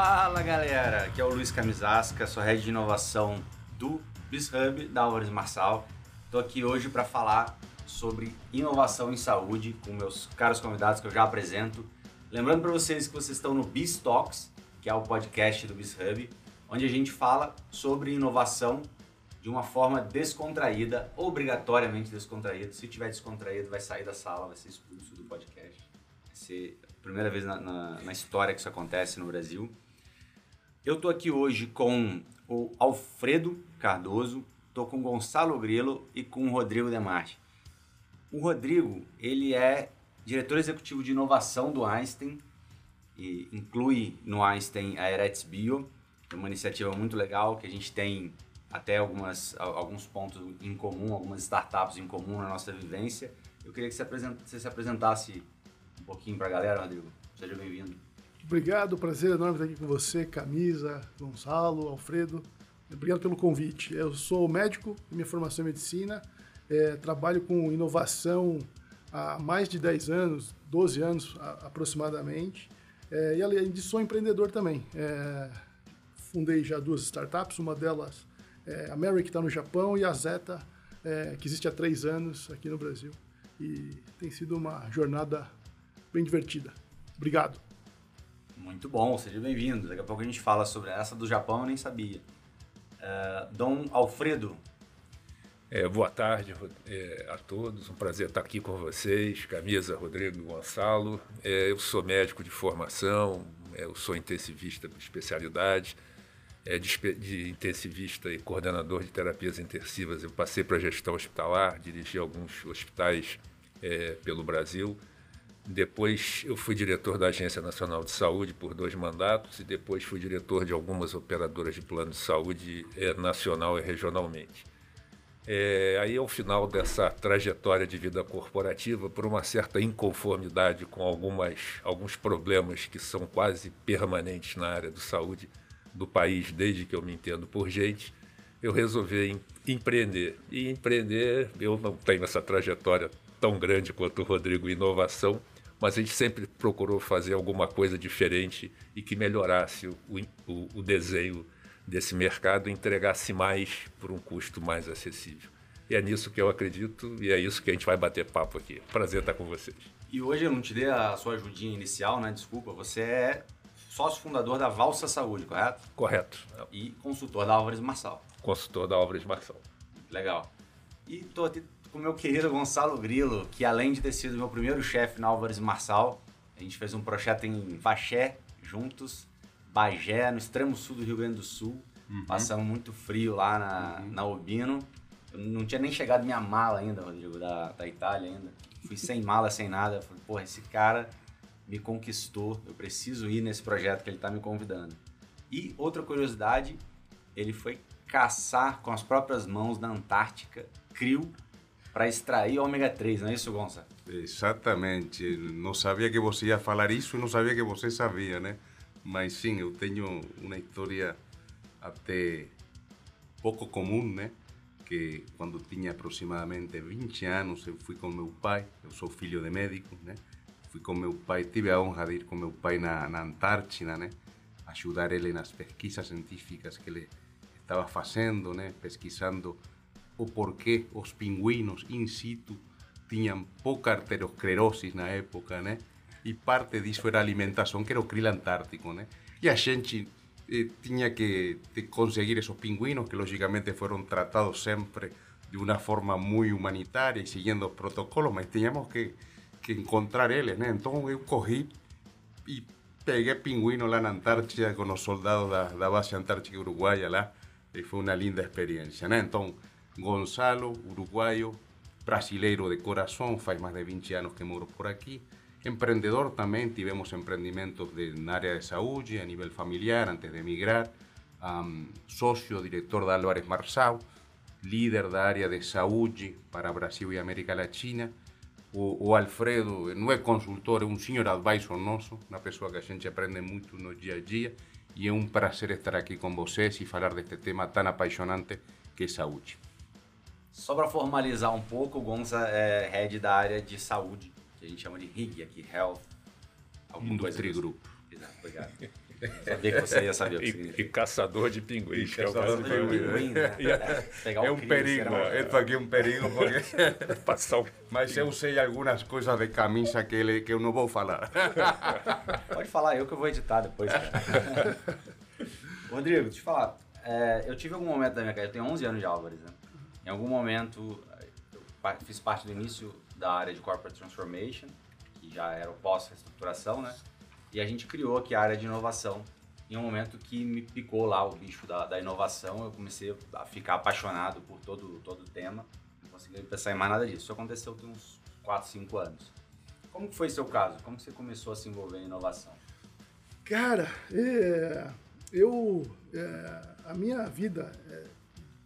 Fala galera, aqui é o Luiz Camisasca, sou head de inovação do BizHub da Álvares Marçal. Estou aqui hoje para falar sobre inovação em saúde com meus caros convidados que eu já apresento. Lembrando para vocês que vocês estão no BizTalks, que é o podcast do BizHub, onde a gente fala sobre inovação de uma forma descontraída, obrigatoriamente descontraída. Se tiver descontraído, vai sair da sala, vai ser expulso do podcast. Vai ser a primeira vez na, na, na história que isso acontece no Brasil. Eu estou aqui hoje com o Alfredo Cardoso, estou com o Gonçalo Grilo e com o Rodrigo Demarte. O Rodrigo, ele é diretor executivo de inovação do Einstein e inclui no Einstein a Eretz Bio, é uma iniciativa muito legal que a gente tem até algumas, alguns pontos em comum, algumas startups em comum na nossa vivência. Eu queria que você, você se apresentasse um pouquinho para a galera, Rodrigo. Seja bem-vindo. Obrigado, prazer enorme estar aqui com você, Camisa, Gonçalo, Alfredo. Obrigado pelo convite. Eu sou médico, minha formação é medicina, é, trabalho com inovação há mais de 10 anos, 12 anos aproximadamente, é, e além disso sou empreendedor também. É, fundei já duas startups, uma delas é, a Mary, que está no Japão, e a Zeta, é, que existe há três anos aqui no Brasil. E tem sido uma jornada bem divertida. Obrigado. Muito bom, seja bem-vindo. Daqui a pouco a gente fala sobre essa do Japão, eu nem sabia. Uh, Dom Alfredo. É, boa tarde é, a todos, um prazer estar aqui com vocês. Camisa Rodrigo Gonçalo. É, eu sou médico de formação, é, eu sou intensivista por especialidade é, de, de, intensivista e coordenador de terapias intensivas, eu passei para a gestão hospitalar, dirigi alguns hospitais é, pelo Brasil. Depois eu fui diretor da Agência Nacional de Saúde por dois mandatos e depois fui diretor de algumas operadoras de plano de saúde é, nacional e regionalmente. É, aí, ao final dessa trajetória de vida corporativa, por uma certa inconformidade com algumas, alguns problemas que são quase permanentes na área de saúde, do país desde que eu me entendo por gente, eu resolvi em, empreender. E empreender, eu não tenho essa trajetória tão grande quanto o Rodrigo Inovação, mas a gente sempre procurou fazer alguma coisa diferente e que melhorasse o, o, o desenho desse mercado e entregasse mais por um custo mais acessível. E é nisso que eu acredito e é isso que a gente vai bater papo aqui. Prazer estar com vocês. E hoje eu não te dei a sua ajudinha inicial, né? Desculpa, você é sócio fundador da Valsa Saúde, correto? Correto. E consultor da Álvares Marçal. Consultor da Álvares Marçal. Legal. E tô aqui com o meu querido Gonçalo Grilo, que além de ter sido meu primeiro chefe na Álvares Marçal, a gente fez um projeto em Vaxé, juntos, Bagé, no extremo sul do Rio Grande do Sul. Uhum. Passamos muito frio lá na, uhum. na Obino. Eu não tinha nem chegado minha mala ainda, Rodrigo, da, da Itália ainda. Fui sem mala, sem nada. Falei, porra, esse cara me conquistou, eu preciso ir nesse projeto que ele está me convidando. E outra curiosidade, ele foi caçar com as próprias mãos na Antártica crio para extrair ômega 3, não é isso, Gonça? Exatamente. Não sabia que você ia falar isso e não sabia que você sabia, né? Mas sim, eu tenho uma história até pouco comum, né? Que quando tinha aproximadamente 20 anos, eu fui com meu pai, eu sou filho de médico, né? fui com meu pai, tive a honra de ir com meu pai na, na Antártida, né? Ajudar ele nas pesquisas científicas que ele estava fazendo, né? Pesquisando o porquê os pinguinos in situ tinham pouca arteriosclerose na época, né? E parte disso era a alimentação, que era o krill antártico, né? E a gente eh, que conseguir esses pinguinos, que logicamente foram tratados sempre de uma forma muito humanitária e seguindo os protocolos, mas tínhamos que que encontrar eles, né? Então eu corri e peguei pingüino lá na Antártida com os soldados da, da base antártica uruguaia lá e foi uma linda experiência, né? Então, Gonzalo, uruguaio, brasileiro de coração, faz mais de 20 anos que moro por aqui. Empreendedor também, tivemos empreendimentos de, na área de saúde, a nível familiar, antes de emigrar. Sócio, diretor da Álvarez Marçal, líder da área de saúde para Brasil e América Latina o, Alfredo não é consultor, é um senhor advisor nosso, uma pessoa que a gente aprende muito no dia a dia. E é um prazer estar aqui com vocês e falar deste tema tão apaixonante que é saúde. Só para formalizar um pouco, o Gonza é head da área de saúde, que a gente chama de RIG aqui, Health. Industry Group. Exato, obrigado. Sabia que você ia saber o que E, significa. e caçador de pinguins. que é o caçador mais de Pinguim, né? É, pegar É um crio, perigo, será uma- esto aqui é um perigo, porque... passar o Mas eu sei algumas coisas de camisa que, ele, que eu não vou falar. Pode falar, eu que eu vou editar depois. cara. Rodrigo, deixa eu te falar. é, eu tive algum momento da minha carreira, eu tenho 11 anos de Álvares, né? Em algum momento, eu fiz parte do início da área de Corporate Transformation, que já era o pós-reestruturação, né? E a gente criou aqui a área de inovação. Em um momento que me picou lá o bicho da, da inovação, eu comecei a ficar apaixonado por todo, todo o tema. Não consegui pensar em mais nada disso. Isso aconteceu tem uns 4, 5 anos. Como foi seu caso? Como você começou a se envolver em inovação? Cara, é, eu é, a minha vida é,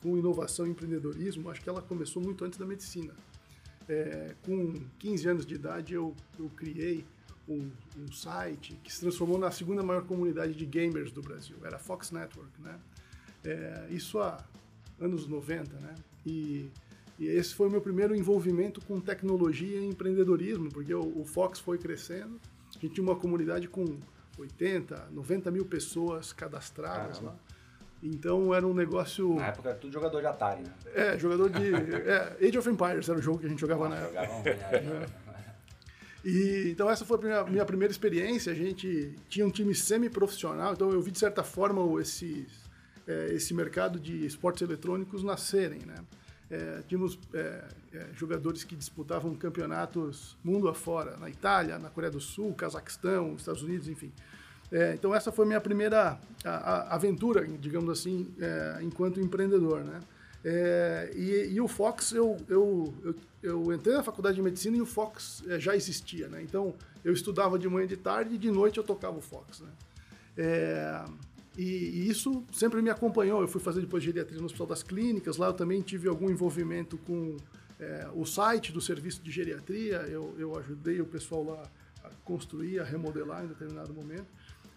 com inovação e empreendedorismo, acho que ela começou muito antes da medicina. É, com 15 anos de idade, eu, eu criei um, um site que se transformou na segunda maior comunidade de gamers do Brasil. Era a Fox Network, né? É, isso há anos 90, né? E, e esse foi o meu primeiro envolvimento com tecnologia e empreendedorismo, porque o, o Fox foi crescendo. A gente tinha uma comunidade com 80, 90 mil pessoas cadastradas Caramba. lá. Então era um negócio. Na época era tudo jogador de Atari, né? É, jogador de. É, Age of Empires era o jogo que a gente jogava na época. Né? E, então essa foi a minha, minha primeira experiência. A gente tinha um time semi-profissional, então eu vi de certa forma esse, é, esse mercado de esportes eletrônicos nascerem, né? É, tínhamos é, é, jogadores que disputavam campeonatos mundo afora, na Itália, na Coreia do Sul, Cazaquistão, Estados Unidos, enfim. É, então essa foi minha primeira a- a- aventura, digamos assim, é, enquanto empreendedor, né? É, e, e o Fox, eu, eu, eu, eu entrei na faculdade de medicina e o Fox é, já existia, né? Então eu estudava de manhã e de tarde e de noite eu tocava o Fox, né? É, e, e isso sempre me acompanhou. Eu fui fazer depois geriatria no Hospital das Clínicas, lá eu também tive algum envolvimento com é, o site do serviço de geriatria, eu, eu ajudei o pessoal lá a construir, a remodelar em determinado momento.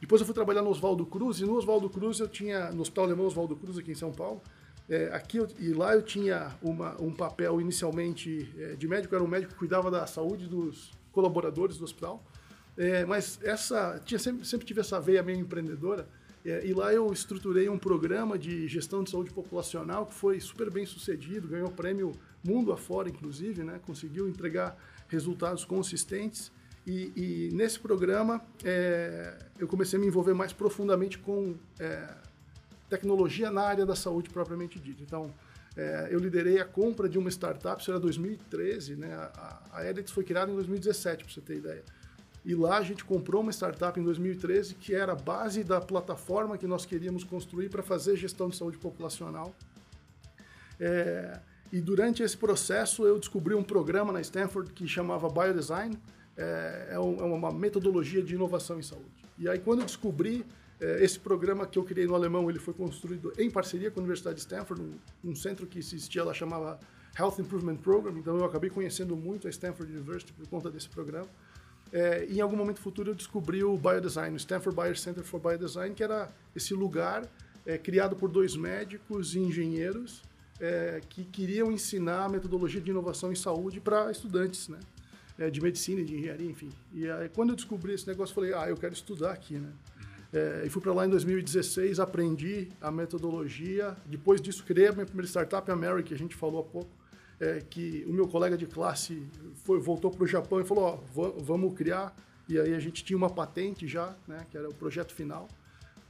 Depois eu fui trabalhar no Oswaldo Cruz, e no Oswaldo Cruz eu tinha, no Hospital Alemão Oswaldo Cruz, aqui em São Paulo, é, aqui eu- e lá eu tinha uma, um papel inicialmente é, de médico, era um médico que cuidava da saúde dos colaboradores do hospital, é, mas essa tinha sempre, sempre tive essa veia meio empreendedora, é, e lá eu estruturei um programa de gestão de saúde populacional que foi super bem sucedido, ganhou prêmio mundo afora, inclusive, né? conseguiu entregar resultados consistentes. E, e nesse programa é, eu comecei a me envolver mais profundamente com é, tecnologia na área da saúde propriamente dita. Então, é, eu liderei a compra de uma startup, isso era 2013, né? A, a Edits foi criada em 2017, para você ter ideia. E lá a gente comprou uma startup em 2013 que era a base da plataforma que nós queríamos construir para fazer gestão de saúde populacional. É, e durante esse processo eu descobri um programa na Stanford que chamava Biodesign, é, é é uma metodologia de inovação em saúde. E aí quando eu descobri é, esse programa que eu criei no alemão, ele foi construído em parceria com a Universidade de Stanford, um, um centro que existia lá chamava Health Improvement Program, então eu acabei conhecendo muito a Stanford University por conta desse programa. É, em algum momento futuro eu descobri o Biodesign, o Stanford Bio Center for Biodesign, que era esse lugar é, criado por dois médicos e engenheiros é, que queriam ensinar a metodologia de inovação em saúde para estudantes, né? É, de medicina de engenharia, enfim. E aí, quando eu descobri esse negócio, eu falei, ah, eu quero estudar aqui, né? É, e fui para lá em 2016, aprendi a metodologia. Depois disso, criei a minha primeira startup, a Mary, que a gente falou há pouco, é, que o meu colega de classe foi, voltou para o Japão e falou, ó, va- vamos criar. E aí a gente tinha uma patente já, né, que era o projeto final.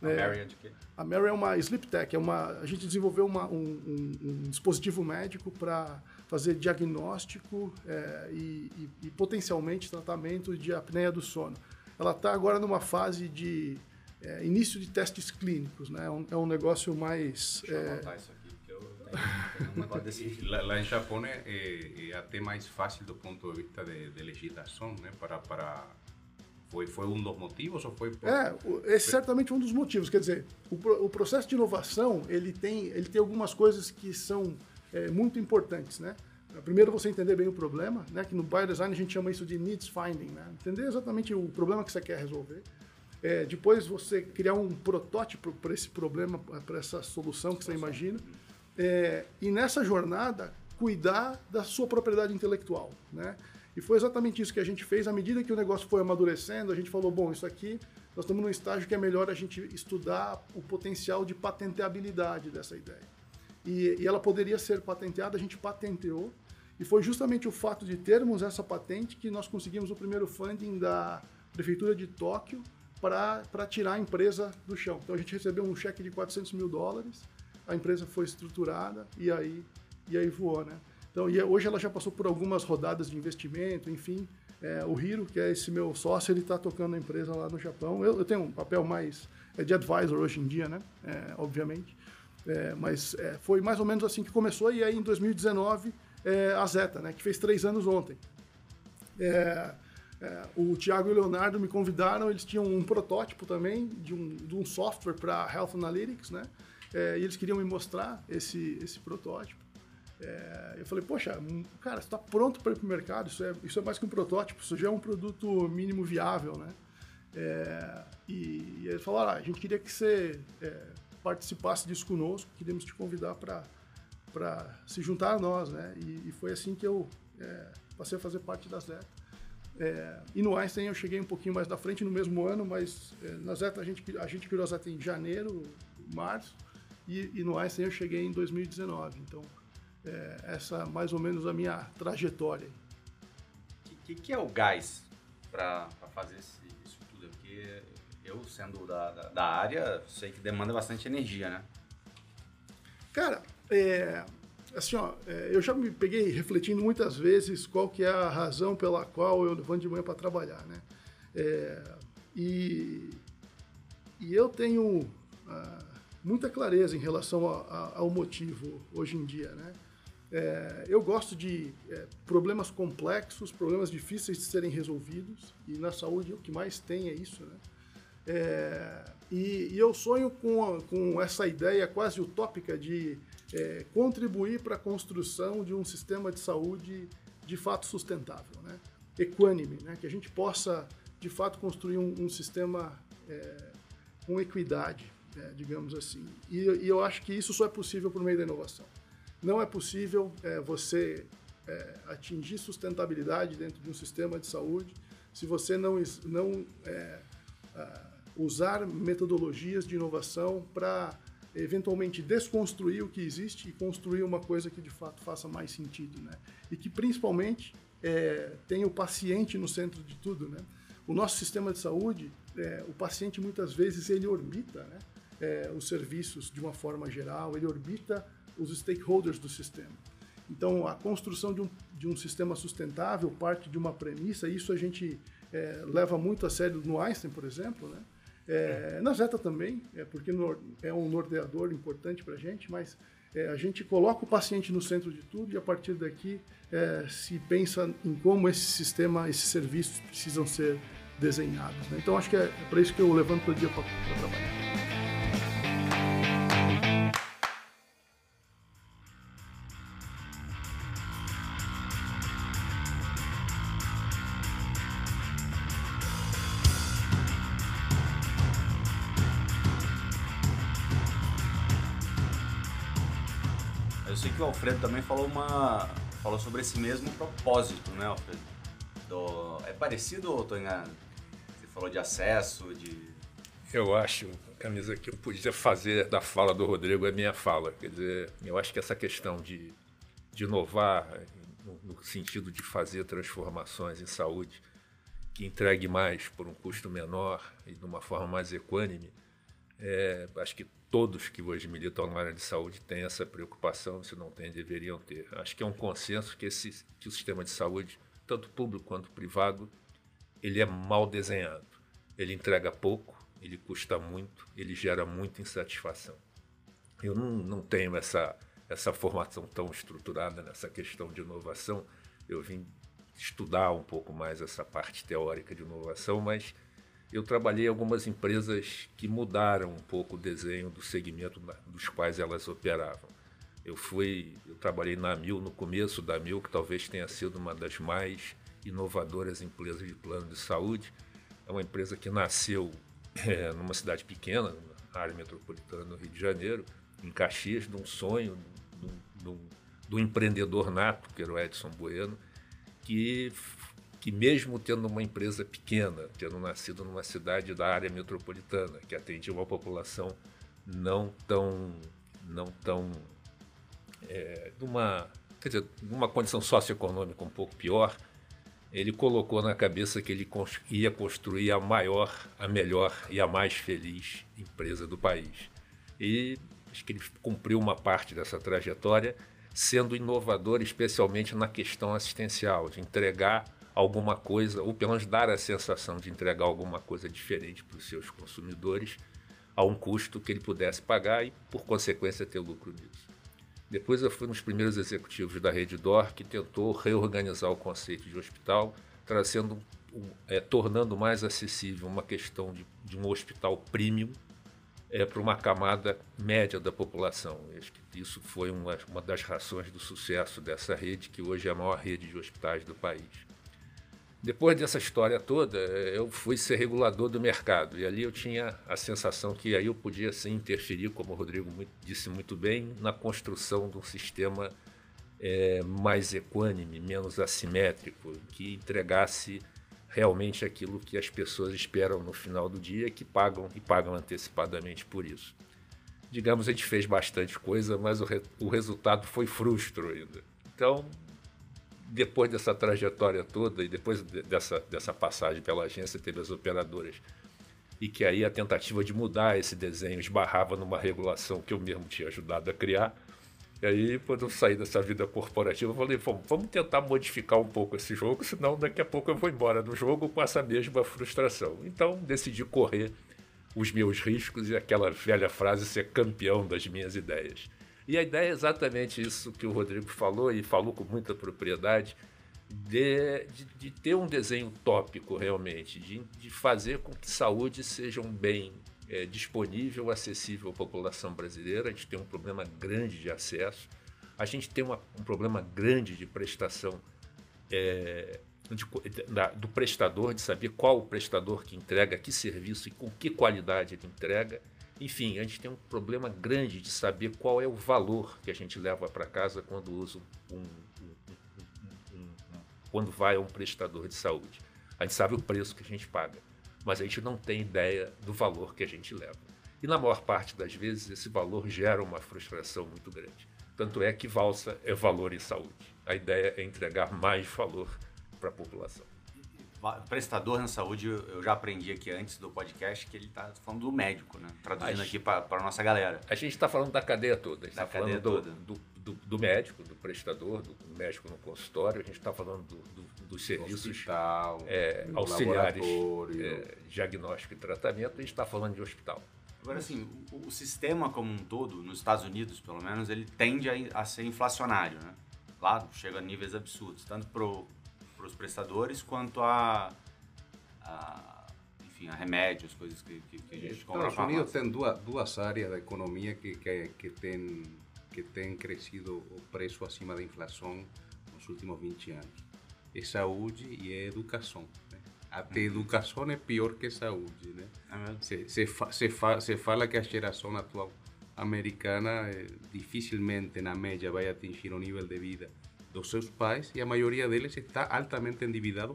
A Mary é de quê? A Mary é uma sleep tech, é uma, a gente desenvolveu uma- um, um- um dispositivo médico para fazer diagnóstico é, e, e- e potencialmente tratamento de apneia do sono. Ela está agora numa fase de é, início de testes clínicos, né? É um, é um negócio mais Deixa eu é, anotar isso aqui, porque eu tenho, um negócio desse. Lá, lá em Japão é, é, é até mais fácil do ponto de vista de, de legislação, né? Para, para foi, foi um dos motivos ou foi por... É, é certamente um dos motivos. Quer dizer, o, o processo de inovação ele tem, ele tem algumas coisas que são é, muito importantes, né? Primeiro, você entender bem o problema, né? Que no biodesign a gente chama isso de needs finding, né? Entender exatamente o problema que você quer resolver. É, depois, você criar um protótipo para esse problema, para essa solução que você imagina. É, e nessa jornada, cuidar da sua propriedade intelectual, né? E foi exatamente isso que a gente fez. À medida que o negócio foi amadurecendo, a gente falou, bom, isso aqui nós estamos num estágio que é melhor a gente estudar o potencial de patenteabilidade dessa ideia. E, e ela poderia ser patenteada, a gente patenteou, e foi justamente o fato de termos essa patente que nós conseguimos o primeiro funding da Prefeitura de Tóquio para tirar a empresa do chão. Então a gente recebeu um cheque de 400 mil dólares, a empresa foi estruturada e aí, e aí voou, né? Então, e hoje ela já passou por algumas rodadas de investimento, enfim, é, o Hiro, que é esse meu sócio, ele está tocando a empresa lá no Japão. Eu, eu, tenho um papel mais é, de advisor hoje em dia, né? É, obviamente. É, mas é, foi mais ou menos assim que começou. E aí, em 2019, é, a Zeta, né? Que fez três anos ontem. o Thiago e o Leonardo me convidaram. Eles tinham um protótipo também de um, de um software para Health Analytics, né? e eles queriam me mostrar esse, esse protótipo. É, eu falei, poxa, hum, cara, está pronto para ir para o mercado, isso é, isso é mais que um protótipo, isso já é um produto mínimo viável, né? É, e, e eles falaram, ah, a gente queria que você é, participasse disso conosco, queríamos te convidar para se juntar a nós, né? E, e foi assim que eu é, passei a fazer parte da Zeta. É, e no Einstein eu cheguei um pouquinho mais da frente no mesmo ano, mas é, na Zeta a gente, a gente criou a Zeta em janeiro, março, e, e no Einstein eu cheguei em 2019, então é, essa mais ou menos a minha trajetória. O que, que, é o gás para fazer esse, isso tudo? Porque eu, sendo da, da, da, área, sei que demanda bastante energia, né? Cara, é, assim, ó, é, eu já me peguei refletindo muitas vezes qual que é a razão pela qual eu levanto de manhã para trabalhar, né? É, e, e eu tenho ah, muita clareza em relação a, a, ao motivo hoje em dia, né? É, eu gosto de é, problemas complexos, problemas difíceis de serem resolvidos, e na saúde o que mais tem é isso, né? É, e, e, eu sonho com, com essa ideia quase utópica de é, contribuir para a construção de um sistema de saúde de fato sustentável, né? equânime, né? que a gente possa de fato construir um, um sistema é, com equidade, é, digamos assim. E, e eu acho que isso só é possível por meio da inovação. Não é possível é, você é, atingir sustentabilidade dentro de um sistema de saúde se você não, não é, usar metodologias de inovação para eventualmente desconstruir o que existe e construir uma coisa que de fato faça mais sentido, né? E que principalmente é, tenha o paciente no centro de tudo, né? O nosso sistema de saúde, é, o paciente muitas vezes ele orbita, né? É, os serviços de uma forma geral, ele orbita os stakeholders do sistema. Então, a construção de um, de um sistema sustentável parte de uma premissa, isso a gente é, leva muito a sério no Einstein, por exemplo, né? É, na Zeta também, é porque é um norteador importante para a gente, mas é, a gente coloca o paciente no centro de tudo e a partir daqui é, se pensa em como esse sistema, esses serviços precisam ser desenhados. Né? Então acho que é, é para isso que eu levanto todo dia para trabalhar. Falou uma falou sobre esse mesmo propósito, né, Alfredo? Do, é parecido ou? Você falou de acesso, de eu acho, camisa que eu podia fazer da fala do Rodrigo é minha fala. Quer dizer, eu acho que essa questão de, de inovar no, no sentido de fazer transformações em saúde que entregue mais por um custo menor e de uma forma mais equânime, é, acho que todos que hoje militam na área de saúde têm essa preocupação, se não têm, deveriam ter. Acho que é um consenso que, esse, que o sistema de saúde, tanto público quanto privado, ele é mal desenhado. Ele entrega pouco, ele custa muito, ele gera muita insatisfação. Eu não, não tenho essa, essa formação tão estruturada nessa questão de inovação. Eu vim estudar um pouco mais essa parte teórica de inovação, mas eu trabalhei em algumas empresas que mudaram um pouco o desenho do segmento dos quais elas operavam. Eu fui, eu trabalhei na Mil no começo da Mil, que talvez tenha sido uma das mais inovadoras empresas de plano de saúde. É uma empresa que nasceu é, numa cidade pequena, na área metropolitana do Rio de Janeiro, em Caxias, de um sonho do, do, do empreendedor nato, que era o Edson Bueno, que que mesmo tendo uma empresa pequena, tendo nascido numa cidade da área metropolitana, que atendia uma população não tão, não tão, é, numa, quer dizer, numa condição socioeconômica um pouco pior, ele colocou na cabeça que ele ia construir a maior, a melhor e a mais feliz empresa do país. E acho que ele cumpriu uma parte dessa trajetória, sendo inovador, especialmente na questão assistencial, de entregar alguma coisa, ou pelo menos dar a sensação de entregar alguma coisa diferente para os seus consumidores, a um custo que ele pudesse pagar e, por consequência, ter lucro nisso. Depois eu fui um dos primeiros executivos da Rede DOR que tentou reorganizar o conceito de hospital, trazendo, é, tornando mais acessível uma questão de, de um hospital premium é, para uma camada média da população. Acho que isso foi uma, uma das razões do sucesso dessa rede, que hoje é a maior rede de hospitais do país. Depois dessa história toda, eu fui ser regulador do mercado e ali eu tinha a sensação que aí eu podia sim interferir, como o Rodrigo disse muito bem, na construção de um sistema é, mais equânime, menos assimétrico, que entregasse realmente aquilo que as pessoas esperam no final do dia, que pagam e pagam antecipadamente por isso. Digamos, a gente fez bastante coisa, mas o, re, o resultado foi frustro ainda. Então, depois dessa trajetória toda e depois dessa, dessa passagem pela agência, teve as operadoras. E que aí a tentativa de mudar esse desenho esbarrava numa regulação que eu mesmo tinha ajudado a criar. E aí, quando eu saí dessa vida corporativa, eu falei: vamos tentar modificar um pouco esse jogo, senão daqui a pouco eu vou embora do jogo com essa mesma frustração. Então, decidi correr os meus riscos e aquela velha frase ser campeão das minhas ideias. E a ideia é exatamente isso que o Rodrigo falou, e falou com muita propriedade, de, de, de ter um desenho tópico realmente, de, de, fazer com que saúde seja um bem é, disponível, acessível à população brasileira. A gente tem um problema grande de acesso, a gente tem uma, um problema grande de prestação é, de, da, do prestador, de saber qual o prestador que entrega que serviço e com que qualidade ele entrega. Enfim, a gente tem um problema grande de saber qual é o valor que a gente leva para casa quando usa um, um, um, quando vai a um prestador de saúde. A gente sabe o preço que a gente paga, mas a gente não tem ideia do valor que a gente leva. E na maior parte das vezes esse valor gera uma frustração muito grande. Tanto é que valsa é valor em saúde. A ideia é entregar mais valor para a população prestador na saúde, eu já aprendi aqui antes do podcast que ele está falando do médico, né? Traduzindo aqui para a nossa galera. A gente está falando da cadeia toda. A gente está falando do, do, do, do, médico, do prestador, do médico no consultório, a gente está falando dos serviços hospital, é, auxiliares, é, diagnóstico e tratamento, a gente está falando de hospital. Agora, assim, o, o, sistema como um todo, nos Estados Unidos, pelo menos, ele tende a, a ser inflacionário, né? Lá chega a níveis absurdos, tanto pro para os prestadores quanto a, a, enfim, a remédios, coisas que, que, que a gente compra. Estados Unidos tem duas, duas áreas da economia que, que, que, tem, que tem crescido o preço acima da inflação nos últimos 20 anos. É saúde e é educação. Né? Até uhum. educação é pior que saúde. Né? É se, se, fa, fa, fala que a geração atual americana eh, dificilmente, na média, vai atingir o nível de vida dos seus pais e a maioria deles está altamente endividado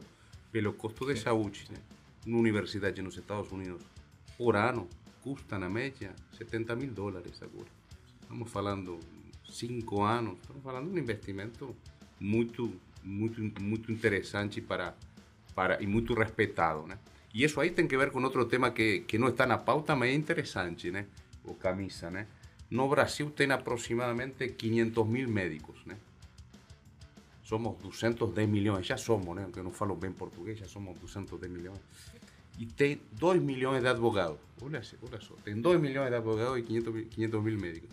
pelo custo de saúde. Né? Uma universidade nos Estados Unidos, por ano, custa na média 70 mil dólares agora. Estamos falando cinco anos, estamos falando de um investimento muito, muito, muito interessante para, para, e muito respeitado. Né? E isso aí tem que ver com outro tema que, que não está na pauta, mas é interessante, né? o camisa. Né? No Brasil tem aproximadamente 500 mil médicos. Né? Somos 210 milhões, já somos, né? Porque não falo bem português, já somos 210 milhões. E tem 2 milhões de advogados. Olha, olha só, tem 2 milhões de advogados e 500, 500 mil médicos.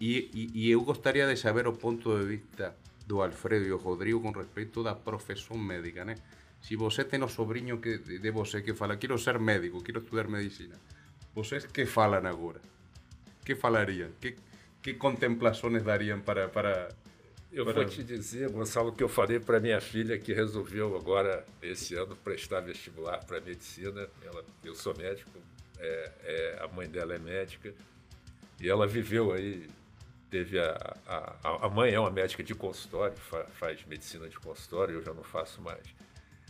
E, e, e, eu de saber o ponto de vista do Alfredo e do Rodrigo com respeito da profissão médica, né? Se você tem um sobrinho que, de você que fala, quero ser médico, quero estudar medicina, vocês que falam agora? Que falariam? Que, que contemplações dariam para, para eu vou te dizer, Gonçalo, que eu falei para minha filha que resolveu agora, esse ano, prestar vestibular para medicina. Ela, eu sou médico, é, é, a mãe dela é médica, e ela viveu aí. Teve a, a, a mãe é uma médica de consultório, fa, faz medicina de consultório, eu já não faço mais.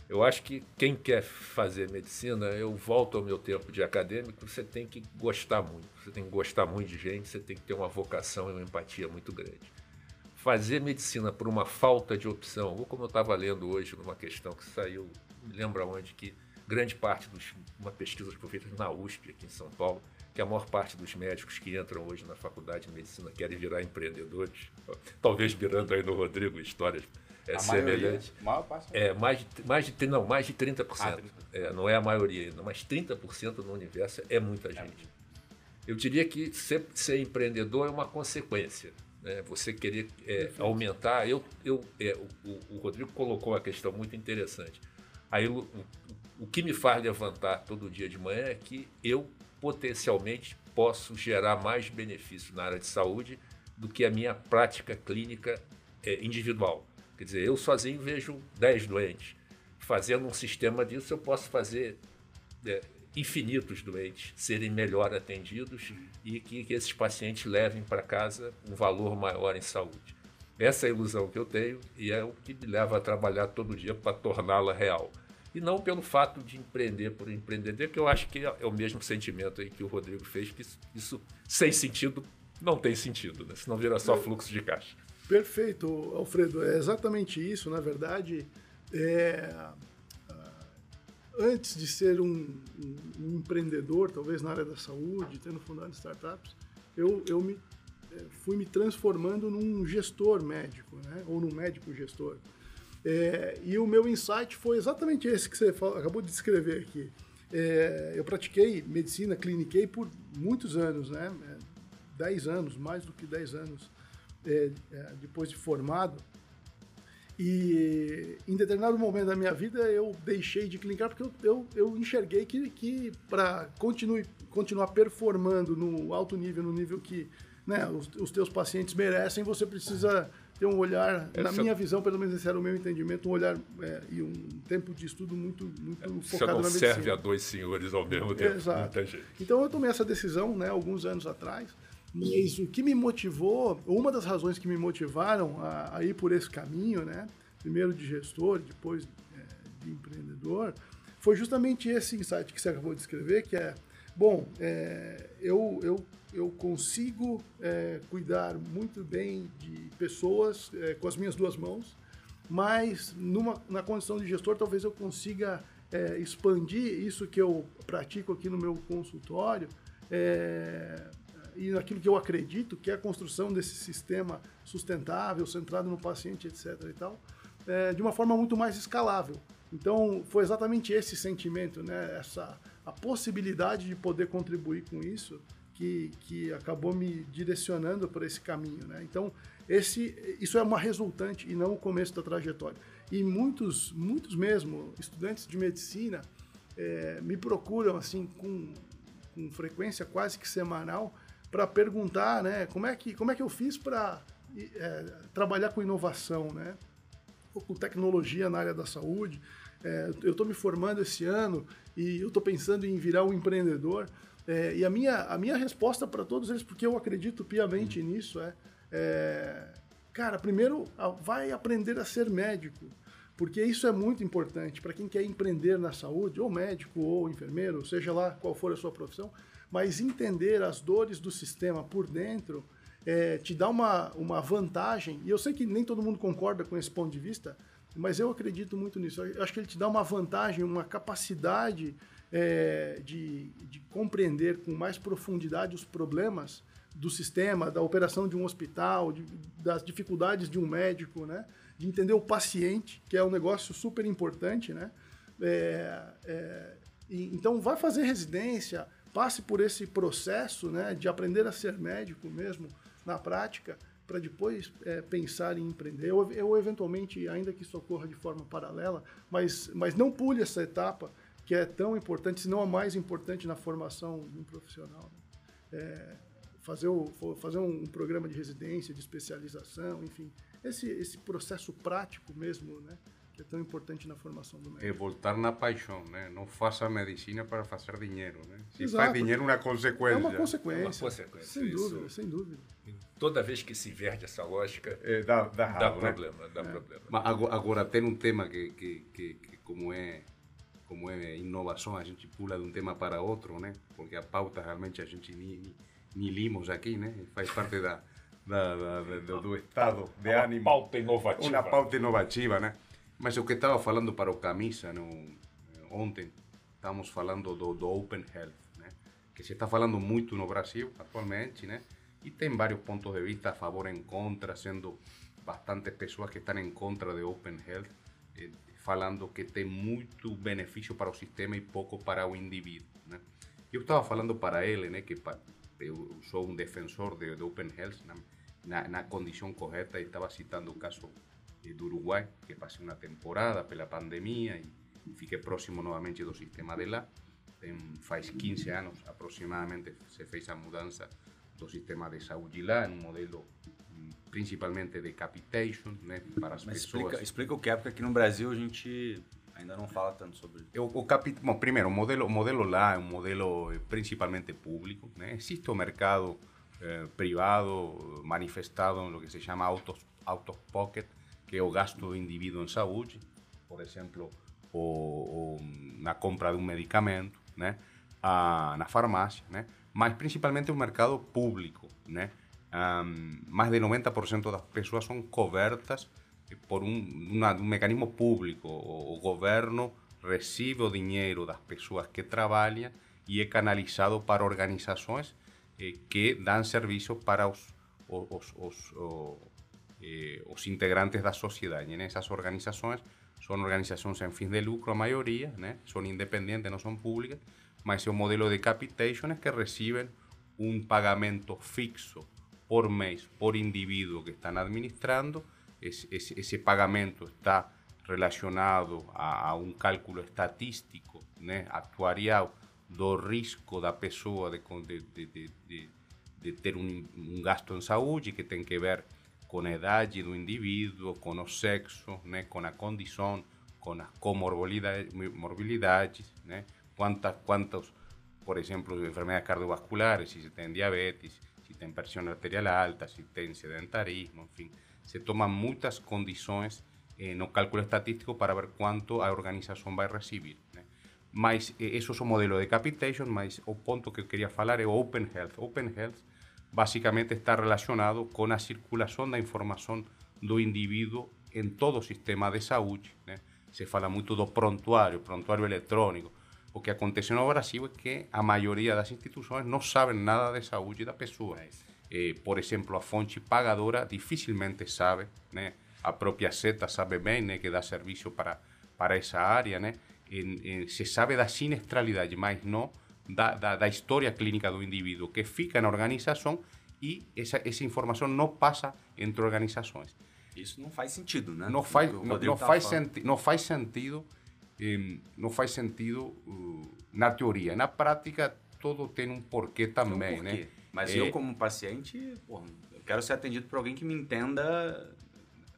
Eu acho que quem quer fazer medicina, eu volto ao meu tempo de acadêmico, você tem que gostar muito. Você tem que gostar muito de gente, você tem que ter uma vocação e uma empatia muito grande. Fazer medicina por uma falta de opção, ou como eu estava lendo hoje numa questão que saiu, me lembra onde, que grande parte dos. uma pesquisa que foi feita na USP, aqui em São Paulo, que a maior parte dos médicos que entram hoje na faculdade de medicina querem virar empreendedores. Talvez virando aí no Rodrigo histórias é, a semelhantes. Maioria, parte, é, mais de, mais de, não, mais de 30%. Ah, 30%. É, não é a maioria ainda, mas 30% no universo é muita é gente. Eu diria que ser, ser empreendedor é uma consequência. Né? Você querer é, aumentar. Eu, eu, é, o, o, Rodrigo colocou uma questão muito interessante. Aí, o, o, que me faz levantar todo dia de manhã é que eu potencialmente posso gerar mais benefício na área de saúde do que a minha prática clínica é, individual. Quer dizer, eu sozinho vejo 10 doentes. Fazendo um sistema disso, eu posso fazer é, infinitos doentes serem melhor atendidos e que, que esses pacientes levem para casa um valor maior em saúde. Essa é a ilusão que eu tenho e é o que me leva a trabalhar todo dia para torná-la real e não pelo fato de empreender por empreender, que eu acho que é o mesmo sentimento aí que o Rodrigo fez, que isso, sem sentido não tem sentido, né? senão vira só fluxo de caixa. Perfeito, Alfredo. É exatamente isso. Na verdade, é, antes de ser um, um, um, empreendedor, talvez na área da saúde, tendo fundado startups, eu, eu me, é, fui me transformando num gestor médico, né? ou num médico gestor. É, e o meu insight foi exatamente esse que você acabou de descrever aqui. É, eu pratiquei medicina, cliniquei por muitos anos, né? É, dez anos, mais do que dez anos é, depois de formado. E em determinado momento da minha vida eu deixei de clinicar porque eu, eu, eu enxerguei que, que para continuar performando no alto nível, no nível que né, os, os teus pacientes merecem, você precisa ter um olhar, Essa... na minha visão, pelo menos esse era o meu entendimento, um olhar é, e um tempo de estudo muito, muito é, focado na medicina. serve a dois senhores ao mesmo tempo. Exato. Então eu tomei essa decisão, né, alguns anos atrás, mas o que me motivou, uma das razões que me motivaram a, a ir por esse caminho, né, primeiro de gestor, depois é, de empreendedor, foi justamente esse insight que você acabou de escrever, que é, bom, é, eu, eu eu consigo é, cuidar muito bem de pessoas é, com as minhas duas mãos, mas numa, na condição de gestor talvez eu consiga é, expandir isso que eu pratico aqui no meu consultório é, e naquilo que eu acredito, que é a construção desse sistema sustentável, centrado no paciente, etc. e tal, é, de uma forma muito mais escalável. Então foi exatamente esse sentimento, né? Essa a possibilidade de poder contribuir com isso que, que acabou me direcionando para esse caminho. Né? Então, esse, isso é uma resultante e não o começo da trajetória. E muitos, muitos mesmo, estudantes de medicina, é, me procuram assim com, com frequência quase que semanal para perguntar né, como, é que, como é que eu fiz para é, trabalhar com inovação, né? ou com tecnologia na área da saúde. É, eu estou me formando esse ano e eu estou pensando em virar um empreendedor. É, e a minha, a minha resposta para todos eles, porque eu acredito piamente uhum. nisso, é, é, cara, primeiro vai aprender a ser médico, porque isso é muito importante para quem quer empreender na saúde, ou médico, ou enfermeiro, seja lá qual for a sua profissão, mas entender as dores do sistema por dentro é, te dá uma, uma vantagem, e eu sei que nem todo mundo concorda com esse ponto de vista, mas eu acredito muito nisso. Eu acho que ele te dá uma vantagem, uma capacidade é, de, de compreender com mais profundidade os problemas do sistema, da operação de um hospital, de, das dificuldades de um médico, né? de entender o paciente, que é um negócio super importante. Né? É, é, então, vai fazer residência, passe por esse processo né, de aprender a ser médico mesmo na prática, para depois é, pensar em empreender. Ou, ou, eventualmente, ainda que isso ocorra de forma paralela, mas, mas não pule essa etapa que é tão importante, se não a mais importante na formação de um profissional. Né? É, fazer, o, fazer um programa de residência, de especialização, enfim, esse, esse processo prático mesmo, né? É tão importante na formação do médico. É voltar na paixão, né? Não faça medicina para fazer dinheiro, né? Se Exato. faz dinheiro, é uma consequência. É uma consequência. É uma consequência. Sem dúvida, sem dúvida. toda vez que se inverte essa lógica, é, dá, dá, dá né? problema, dá É. problema. Mas agora, agora tem um tema que, que, que, que como é como é inovação, a gente pula de um tema para outro, né? Porque a pauta realmente a gente nem, nem, nem limos aqui, né? Faz parte da, da, da- da- do, do estado de Uma ânimo. pauta inovativa. Uma pauta inovativa, né? Mas o que estava falando para o Camisa no, ontem, estávamos falando do, do Open Health, né? Que se está falando muito no Brasil atualmente, né? E tem vários pontos de vista a favor e contra, sendo bastantes pessoas que estão em contra de Open Health, eh, falando que tem muito benefício para o sistema e pouco para o indivíduo, né? Eu estava falando para ele, né, que eu sou um defensor de, de Open Health na, na, na condição correta e estava citando o caso eh, do Uruguai, que passei uma temporada pela pandemia e fiquei próximo novamente do sistema de lá. Tem, faz 15 anos aproximadamente se fez a mudança do sistema de saúde lá, um modelo hum, principalmente de capitation, né, para as Mas pessoas. explica, explica o que é, porque aqui no Brasil a gente ainda não fala tanto sobre O, o capi- bom, primeiro, o modelo, o modelo lá é um modelo eh, principalmente público. Né? Existe o mercado eh, privado manifestado no que se chama autos, out of pocket, que é o gasto do indivíduo em saúde. Por exemplo, o, o, na compra de um medicamento, né? Na farmácia, né? mas principalmente o mercado público. Né? Mais de 90% das pessoas são cobertas por um, uma- um mecanismo público. O, o governo recebe o dinheiro das pessoas que trabalham e é canalizado para organizações eh, que dão serviço para os, os, os, os, eh, os integrantes da sociedade. E nessas organizações são organizações sem fins de lucro, a maioria, né? são independentes, não são públicas, mas é o modelo de capitation que recebem um pagamento fixo por mês, por indivíduo que estão administrando. Esse, esse, pagamento está relacionado a, a um cálculo estatístico, né, atuarial, do risco da pessoa de, de, de, de ter um, um gasto em saúde que tem que ver com a idade do indivíduo, com o sexo, né, com a condição, com as comorbilidades, morbilidades, né, por exemplo, enfermedades cardiovasculares, se tem diabetes, se tem pressão arterial alta, se tem sedentarismo, enfim, se toman muitas condições eh, no cálculo estatístico para ver quanto a organização vai receber. Né? Mas eh, isso é o modelo de capitation, mas o ponto que eu queria falar é Open Health. Open Health basicamente está relacionado com a circulação da informação do indivíduo em todo o sistema de saúde. Né? Se fala muito do prontuário, prontuário eletrônico. O que acontece no Brasil é que a maioria das instituições não sabem nada de saúde da pessoa. Eh, por exemplo, a fonte pagadora dificilmente sabe, né? A própria SETA sabe bem, né, que dá serviço para para essa área, né? Em- em- se sabe da siniestralidade, mas não da, da, da história clínica do indivíduo, que fica na organização e essa, essa informação não passa entre organizações. Isso não faz sentido, né? Não faz, não, não faz, senti não faz sentido, eh, não faz sentido uh, na teoria. Na prática, tudo tem um porquê Tem um também, porquê. né? Mas É. eu, como paciente, porra, eu quero ser atendido por alguém que me entenda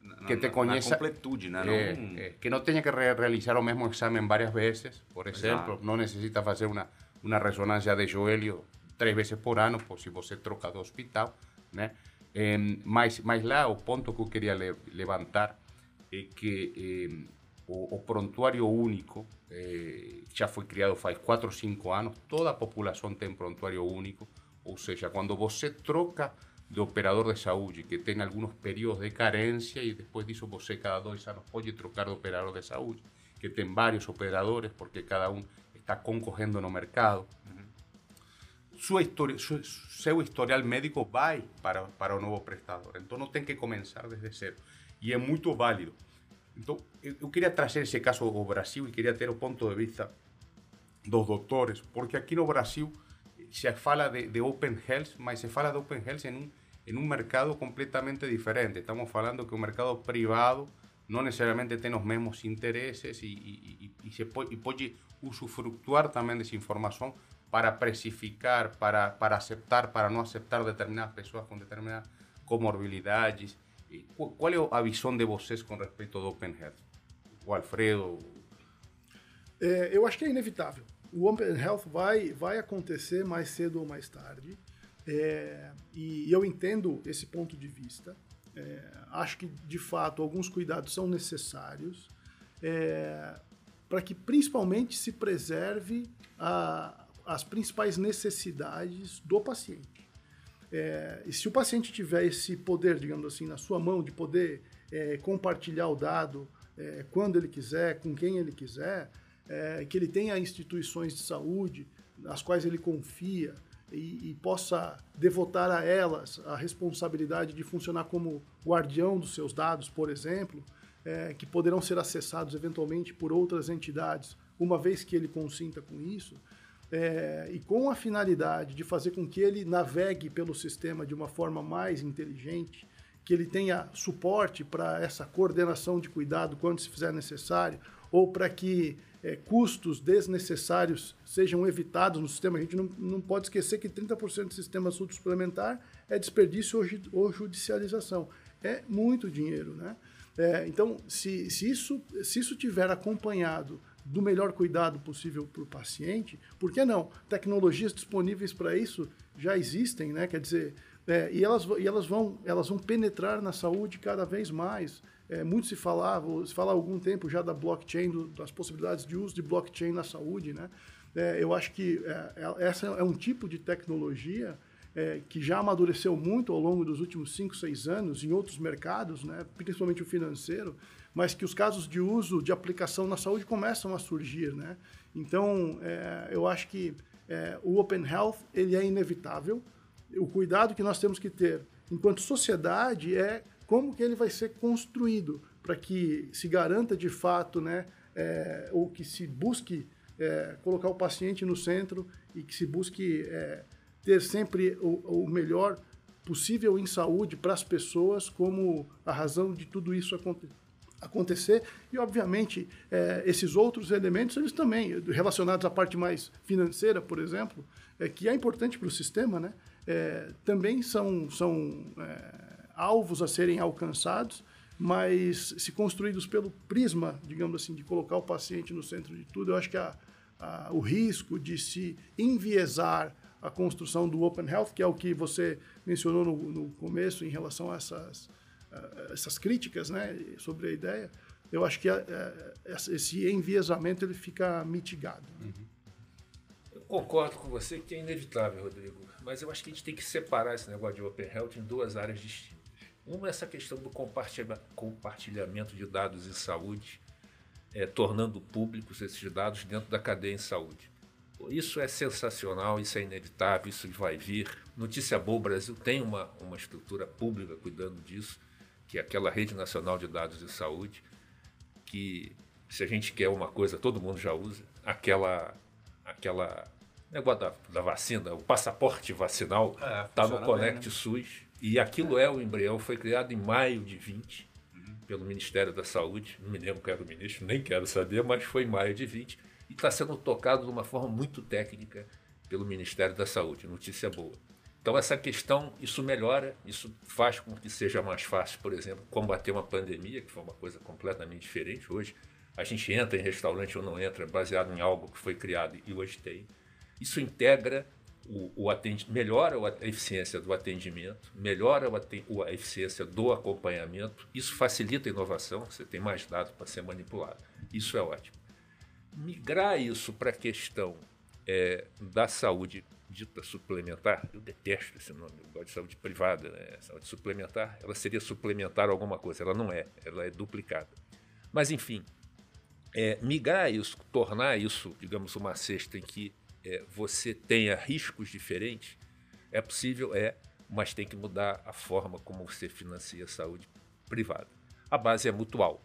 na, Que te conheça- na completude, né? É, não, é, que não tenha que re- realizar o mesmo exame várias vezes, por exemplo, Exato. não necessita fazer uma, uma ressonância de joelho três vezes por ano, se você troca do hospital, né? Em, mas, mas lá o ponto que eu queria le- levantar é que em, o, o único eh, já foi criado faz 4 ou 5 anos, toda a população tem prontuário único, ou seja, quando você troca de operador de saúde, que tem alguns períodos de carência e depois disso você cada dois anos pode trocar de operador de saúde, que tem vários operadores porque cada um está concorrendo no mercado. Sua história, su- seu historial médico vai para, para o novo prestador, então não tem que começar desde zero. E é muito válido. Então, eu, eu queria trazer esse caso ao Brasil e queria ter o ponto de vista dos doutores, porque aqui no Brasil se fala de, de Open Health, mas se fala de Open Health em um, em um mercado completamente diferente. Estamos falando que o mercado privado não necessariamente tem os mesmos interesses e, se pode, usufrutuar também dessa informação para precificar, para, para aceitar, para não aceitar determinadas pessoas com determinadas comorbilidades. Qu- Qual é a visão de vocês com respeito ao Open Health? O Alfredo, É, eu acho que é inevitável. O Open Health vai, vai acontecer mais cedo ou mais tarde. É, e eu entendo esse ponto de vista. É, acho que, de fato, alguns cuidados são necessários é, para que, principalmente, se preserve a, as principais necessidades do paciente. É, e se o paciente tiver esse poder, digamos assim, na sua mão, de poder é, compartilhar o dado é, quando ele quiser, com quem ele quiser, é, que ele tenha instituições de saúde nas quais ele confia e, e, possa devotar a elas a responsabilidade de funcionar como guardião dos seus dados, por exemplo, é, que poderão ser acessados eventualmente por outras entidades, uma vez que ele consinta com isso, é, e com a finalidade de fazer com que ele navegue pelo sistema de uma forma mais inteligente, que ele tenha suporte para essa coordenação de cuidado quando se fizer necessário, ou para que é, custos desnecessários sejam evitados no sistema. A gente não, não pode esquecer que 30% do sistema suplementar é desperdício ou judicialização. É muito dinheiro, né? É, então, se, se, isso, se isso tiver acompanhado do melhor cuidado possível para o paciente, por que não? Tecnologias disponíveis para isso já existem, né? Quer dizer, é, e, elas, e elas, vão, elas vão penetrar na saúde cada vez mais. É, muito se falava, se fala há algum tempo já da blockchain, do, das possibilidades de uso de blockchain na saúde, né? É, eu acho que é, é essa é um tipo de tecnologia é, que já amadureceu muito ao longo dos últimos 5, 6 anos em outros mercados, né, principalmente o financeiro, mas que os casos de uso de aplicação na saúde começam a surgir. Né? Então, é, eu acho que é, o Open Health ele é inevitável. O cuidado que nós temos que ter enquanto sociedade é como que ele vai ser construído para que se garanta de fato, né, é, ou que se busque é, colocar o paciente no centro e que se busque é, ter sempre o, o melhor possível em saúde para as pessoas como a razão de tudo isso acontecer acontecer. E obviamente é, esses outros elementos eles também relacionados à parte mais financeira por exemplo é, que é importante para o sistema né é, também são são é, alvos a serem alcançados mas se construídos pelo prisma digamos assim de colocar o paciente no centro de tudo eu acho que a, a, o risco de se enviesar a construção do Open Health, que é o que você mencionou no, no começo em relação a essas, uh, essas críticas né, sobre a ideia, eu acho que uh, esse enviesamento ele fica mitigado. Uhum. Eu concordo com você que é inevitável, Rodrigo, mas eu acho que a gente tem que separar esse negócio de Open Health em duas áreas distintas. Uma é essa questão do compartilhamento de dados em saúde, é, tornando públicos esses dados dentro da cadeia em saúde. Isso é sensacional, isso é inevitável, isso vai vir. Notícia boa, o Brasil tem uma, uma estrutura pública cuidando disso, que é aquela Rede Nacional de Dados de Saúde, que se a gente quer uma coisa, todo mundo já usa, aquela aquela negócio da, da vacina, o passaporte vacinal está é, no Connect bem, né? SUS, e aquilo é. é o embrião, foi criado em maio de 20 uhum. pelo Ministério da Saúde, não me lembro quem era o ministro, nem quero saber, mas foi em maio de 20 e está sendo tocado de uma forma muito técnica pelo Ministério da Saúde. Notícia boa. Então, essa questão, isso melhora, isso faz com que seja mais fácil, por exemplo, combater uma pandemia, que foi uma coisa completamente diferente. Hoje, a gente entra em restaurante ou não entra, baseado em algo que foi criado e hoje tem. Isso integra o, o melhora a eficiência do atendimento, melhora a eficiência do acompanhamento, isso facilita a inovação, você tem mais dados para ser manipulado. Isso é ótimo migrar isso para a questão é, da saúde dita suplementar, eu detesto esse nome, eu gosto de saúde privada, né? saúde suplementar, ela seria suplementar alguma coisa, ela não é, ela é duplicada. Mas, enfim, é, migrar isso, tornar isso, digamos, uma cesta em que é, você tenha riscos diferentes, é possível, é, mas tem que mudar a forma como você financia a saúde privada. A base é mutual.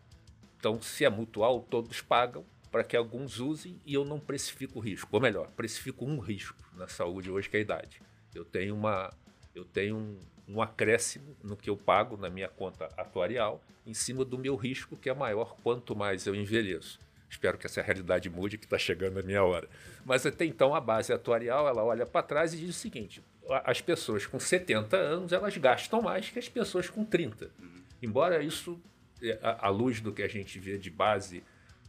Então, se é mutual, todos pagam, para que alguns usem e eu não precifico risco. Ou melhor, precifico um risco na saúde hoje, que é a idade. Eu tenho, uma, eu tenho um, um acréscimo no que eu pago na minha conta atuarial em cima do meu risco, que é maior quanto mais eu envelheço. Espero que essa realidade mude, que está chegando a minha hora. Mas até então a base atuarial ela olha para trás e diz o seguinte: as pessoas com 70 anos elas gastam mais que as pessoas com 30. Embora isso, é, à luz do que a gente vê de base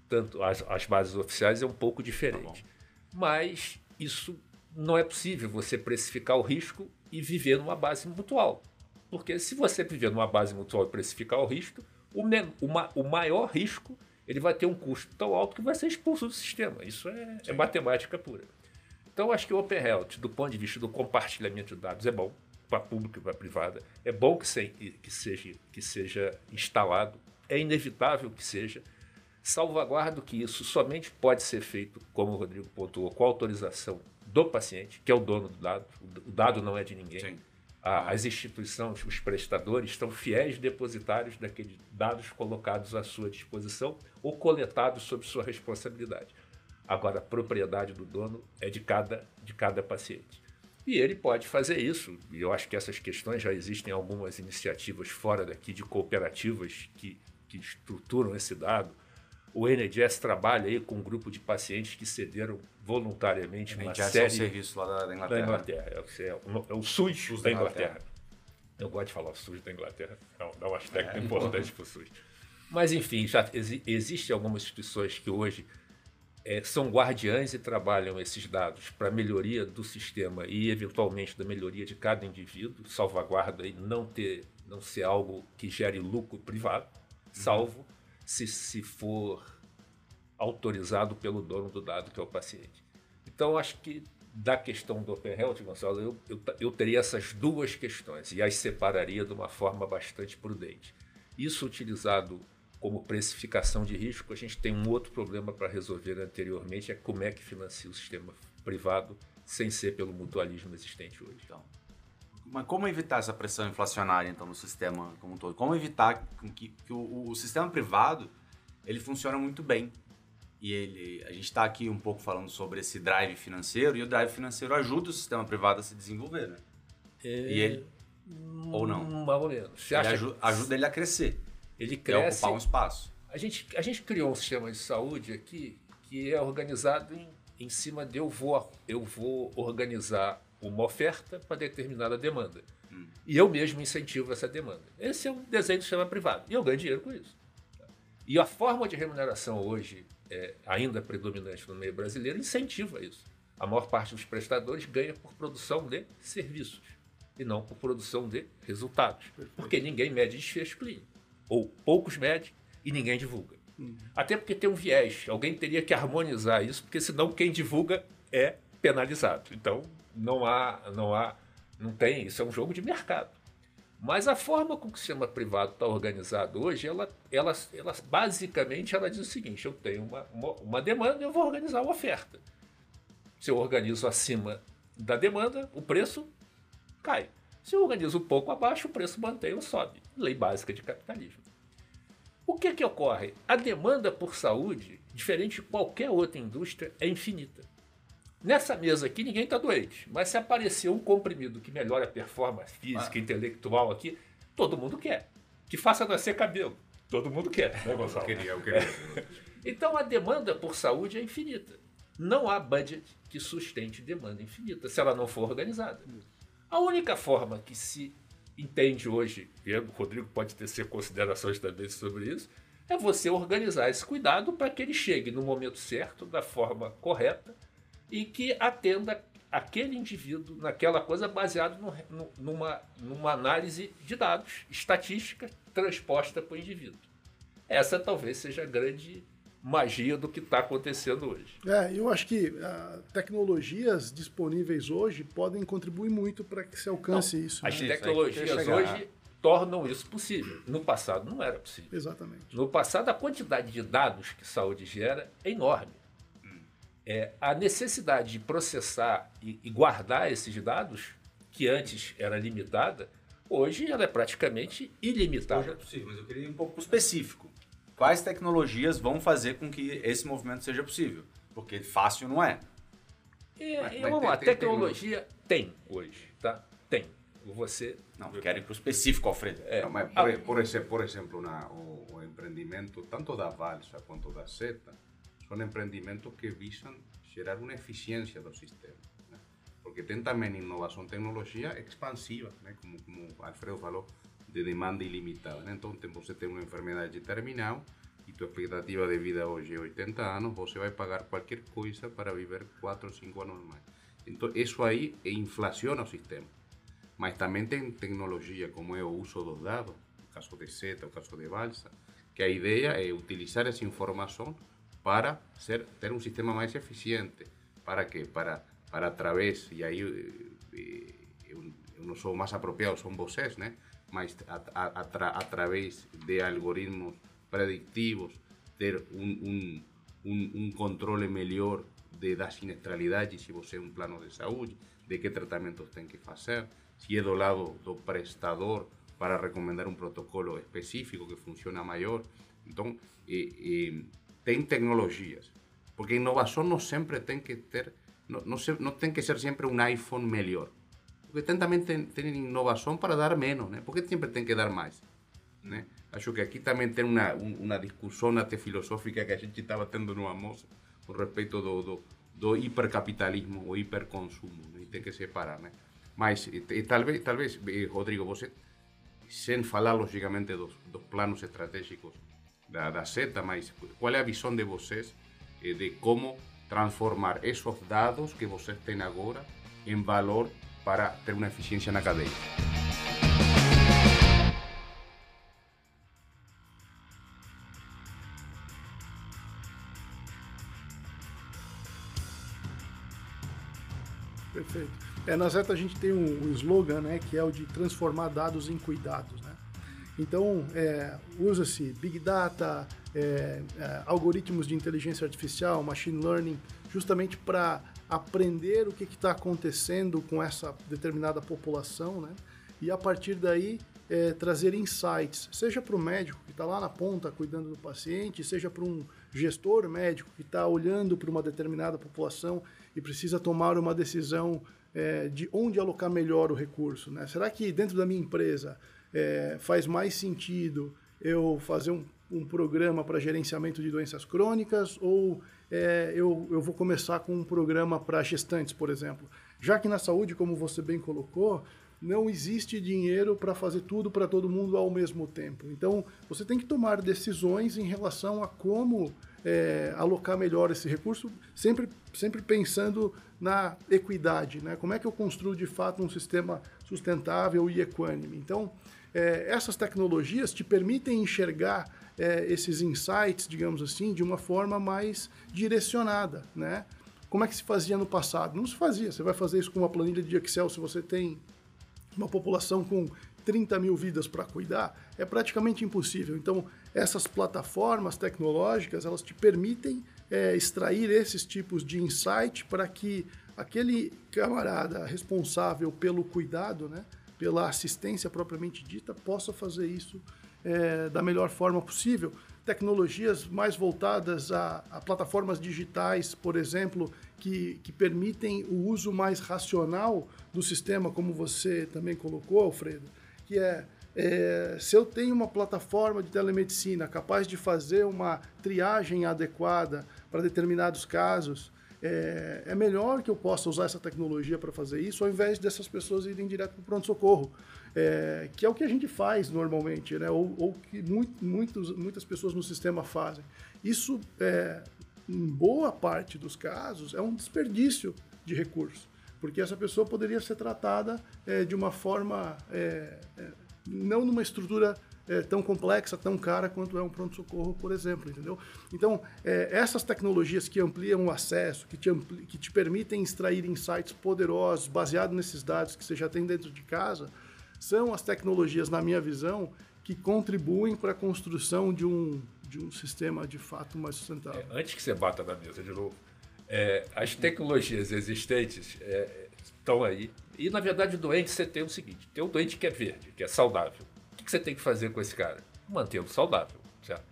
tanto as, as bases oficiais é um pouco diferente. Tá Mas isso não é possível você precificar o risco e viver numa base mutual. Porque se você viver numa base mutual e precificar o risco, o, o, o maior risco ele vai ter um custo tão alto que vai ser expulso do sistema. Isso é, é matemática pura. Então, acho que o Open Health, do ponto de vista do compartilhamento de dados, é bom para público e para privada. É bom que, se, que, seja, que seja instalado. É inevitável que seja. Salvaguardo que isso somente pode ser feito, como o Rodrigo pontuou, com autorização do paciente, que é o dono do dado. O dado não é de ninguém. Sim as instituições, os prestadores, estão fiéis depositários daqueles dados colocados à sua disposição ou coletados sob sua responsabilidade. Agora, a propriedade do dono é de cada, de cada paciente. E ele pode fazer isso, e eu acho que essas questões já existem algumas iniciativas fora daqui de cooperativas que, que estruturam esse dado o NHS trabalha aí com um grupo de pacientes que cederam voluntariamente uma NHS série... é o serviço lá da Inglaterra. Da Inglaterra. É, é, o, é o SUS, SUS da, Inglaterra. Inglaterra. Eu gosto de falar SUS da Inglaterra, não, dá um aspecto é, importante para o SUS. Mas, enfim, já exi existem algumas instituições que hoje é, são guardiães e trabalham esses dados para melhoria do sistema e, eventualmente, da melhoria de cada indivíduo, salvaguarda e não, ter, não ser algo que gere lucro privado, salvo uhum se, se for autorizado pelo dono do dado, que é o paciente. Então, acho que da questão do Open Health, Gonçalo, eu, eu, eu, teria essas duas questões e as separaria de uma forma bastante prudente. Isso utilizado como precificação de risco, a gente tem um outro problema para resolver anteriormente, é como é que financia o sistema privado sem ser pelo mutualismo existente hoje. Então, mas como evitar essa pressão inflacionária, então, no sistema como um todo? Como evitar que, que o, o, sistema privado ele funciona muito bem? E ele, a gente está aqui um pouco falando sobre esse drive financeiro, e o drive financeiro ajuda o sistema privado a se desenvolver, né? É... E ele... Ou não? Mais ou menos. Você ele ajuda, ajuda ele a crescer. Ele cresce... ocupar um espaço. A gente, a gente criou um sistema de saúde aqui que é organizado em, em cima de eu vou, eu vou organizar uma oferta para determinada demanda. Hum. E eu mesmo incentivo essa demanda. Esse é um desenho do sistema privado. E eu ganho dinheiro com isso. E a forma de remuneração hoje, é, ainda predominante no meio brasileiro, incentiva isso. A maior parte dos prestadores ganha por produção de serviços e não por produção de resultados. Perfeito. Porque ninguém mede desfecho clínico. Ou poucos medem e ninguém divulga. Hum. Até porque tem um viés. Alguém teria que harmonizar isso, porque senão quem divulga é penalizado. Então, não há, não há, não tem, isso é um jogo de mercado. Mas a forma com que o sistema privado está organizado hoje, ela, ela, ela basicamente ela diz o seguinte: eu tenho uma, uma, uma demanda, eu vou organizar uma oferta. Se eu organizo acima da demanda, o preço cai. Se eu organizo um pouco abaixo, o preço mantém ou sobe. Lei básica de capitalismo. O que, que ocorre? A demanda por saúde, diferente de qualquer outra indústria, é infinita. Nessa mesa aqui ninguém está doente, mas se aparecer um comprimido que melhore a performance física, ah. intelectual aqui, todo mundo quer. Que faça nascer cabelo, todo mundo quer, né, Gonçalo? Eu queria, eu queria. então a demanda por saúde é infinita. Não há budget que sustente demanda infinita se ela não for organizada. A única forma que se entende hoje, e o Rodrigo pode ter ser considerações também sobre isso, é você organizar esse cuidado para que ele chegue no momento certo, da forma correta, e que atenda aquele indivíduo naquela coisa baseado no, no, numa, numa análise de dados, estatística transposta para o indivíduo. Essa talvez seja a grande magia do que está acontecendo hoje. É, eu acho que uh, tecnologias disponíveis hoje podem contribuir muito para que se alcance não, isso. As né? tecnologias hoje tornam isso possível. No passado não era possível. Exatamente. No passado a quantidade de dados que saúde gera é enorme é, a necessidade de processar e, e, guardar esses dados, que antes era limitada, hoje ela é praticamente ilimitada. Hoje é possível, mas eu queria ir um pouco específico. Quais tecnologias vão fazer com que esse movimento seja possível? Porque fácil não é. é mas, vamos lá, tecnologia tem hoje, tá? Tem. Você. Não, quero ir para o específico, Alfredo. É, não, mas por, por, exemplo, por exemplo na, o, o empreendimento, tanto da Valsa quanto da Zeta, son empreendimentos que visan gerar una eficiencia do sistema. Né? Porque tem também inovação tecnologia expansiva, como, como Alfredo falou, de demanda ilimitada. Né? Então, você tem uma enfermidade terminal e tua expectativa de vida hoje é 80 anos, você vai pagar qualquer coisa para viver 4 ou 5 anos mais. Então, isso aí inflaciona o sistema. Mas também tem tecnologia, como é o uso dos dados, o caso de SETA, o caso de Balsa, que a ideia é utilizar essa informação para ser, ter um sistema mais eficiente. Para quê? Para, para através, e aí eu, não sou mais apropriado, a, a, a, através de algoritmos predictivos, ter um, um, um, um controle melhor de, da siniestralidade, se você é um plano de saúde, de que tratamentos tem que fazer, se é do lado do prestador para recomendar um protocolo específico que funciona maior. Então, eh, eh, tem tecnologias, porque inovação não sempre tem que ter, não, não, se, não tem que ser sempre um iPhone melhor. Porque tem também tem, tem inovação para dar menos, né? Porque sempre tem que dar mais, né? Acho que aqui também tem uma, uma discussão até filosófica que a gente estava tendo no almoço com respeito do, do, do hipercapitalismo ou hiperconsumo, né? e tem que separar, né? Mas e, e, talvez, talvez, Rodrigo, você, sem falar logicamente dos, dos planos estratégicos da, da SETA, mas qual é a visão de vocês eh, de como transformar esses dados que vocês têm agora em valor para ter uma eficiência na cadeia? Perfeito. É, na Zeta a gente tem um, slogan, né, que é o de transformar dados em cuidados, né? Então, é, usa-se Big Data, é, é, algoritmos de inteligência artificial, machine learning, justamente para aprender o que está acontecendo com essa determinada população, né? E a partir daí é, trazer insights, seja para o médico que está lá na ponta cuidando do paciente, seja para um gestor médico que está olhando para uma determinada população e precisa tomar uma decisão é, de onde alocar melhor o recurso. Né? Será que dentro da minha empresa é, faz mais sentido eu fazer um, um programa para gerenciamento de doenças crônicas ou é, eu, eu vou começar com um programa para gestantes, por exemplo? Já que na saúde, como você bem colocou, não existe dinheiro para fazer tudo para todo mundo ao mesmo tempo. Então, você tem que tomar decisões em relação a como é, alocar melhor esse recurso, sempre, sempre pensando na equidade, né? Como é que eu construo de fato um sistema sustentável e equânime? Então, é, essas tecnologias te permitem enxergar é, esses insights, digamos assim, de uma forma mais direcionada, né? Como é que se fazia no passado? Não se fazia. Você vai fazer isso com uma planilha de Excel se você tem uma população com 30 mil vidas para cuidar, é praticamente impossível. Então, essas plataformas tecnológicas, elas te permitem é, extrair esses tipos de insight para que aquele camarada responsável pelo cuidado, né, pela assistência propriamente dita, possa fazer isso é, da melhor forma possível. Tecnologias mais voltadas a, a plataformas digitais, por exemplo, que, que permitem o uso mais racional do sistema, como você também colocou, Alfredo que é, é, se eu tenho uma plataforma de telemedicina capaz de fazer uma triagem adequada para determinados casos, é, é, melhor que eu possa usar essa tecnologia para fazer isso, ao invés dessas pessoas irem direto para o pronto-socorro, é, que é o que a gente faz normalmente, né? ou, ou que muito, muitos, muitas pessoas no sistema fazem. Isso, é, em boa parte dos casos, é um desperdício de recursos porque essa pessoa poderia ser tratada é, de uma forma, é, é, não numa estrutura é, tão complexa, tão cara quanto é um pronto-socorro, por exemplo, entendeu? Então, é, essas tecnologias que ampliam o acesso, que te, ampli que te permitem extrair insights poderosos baseados nesses dados que você já tem dentro de casa, são as tecnologias, na minha visão, que contribuem para a construção de um, de um sistema de fato mais sustentável. É, antes que você bata na mesa de novo, é, as tecnologias existentes é, estão aí. E, na verdade, o doente, você tem o seguinte: tem um doente que é verde, que é saudável. Que você tem que fazer com esse cara? Mantê-lo saudável, certo?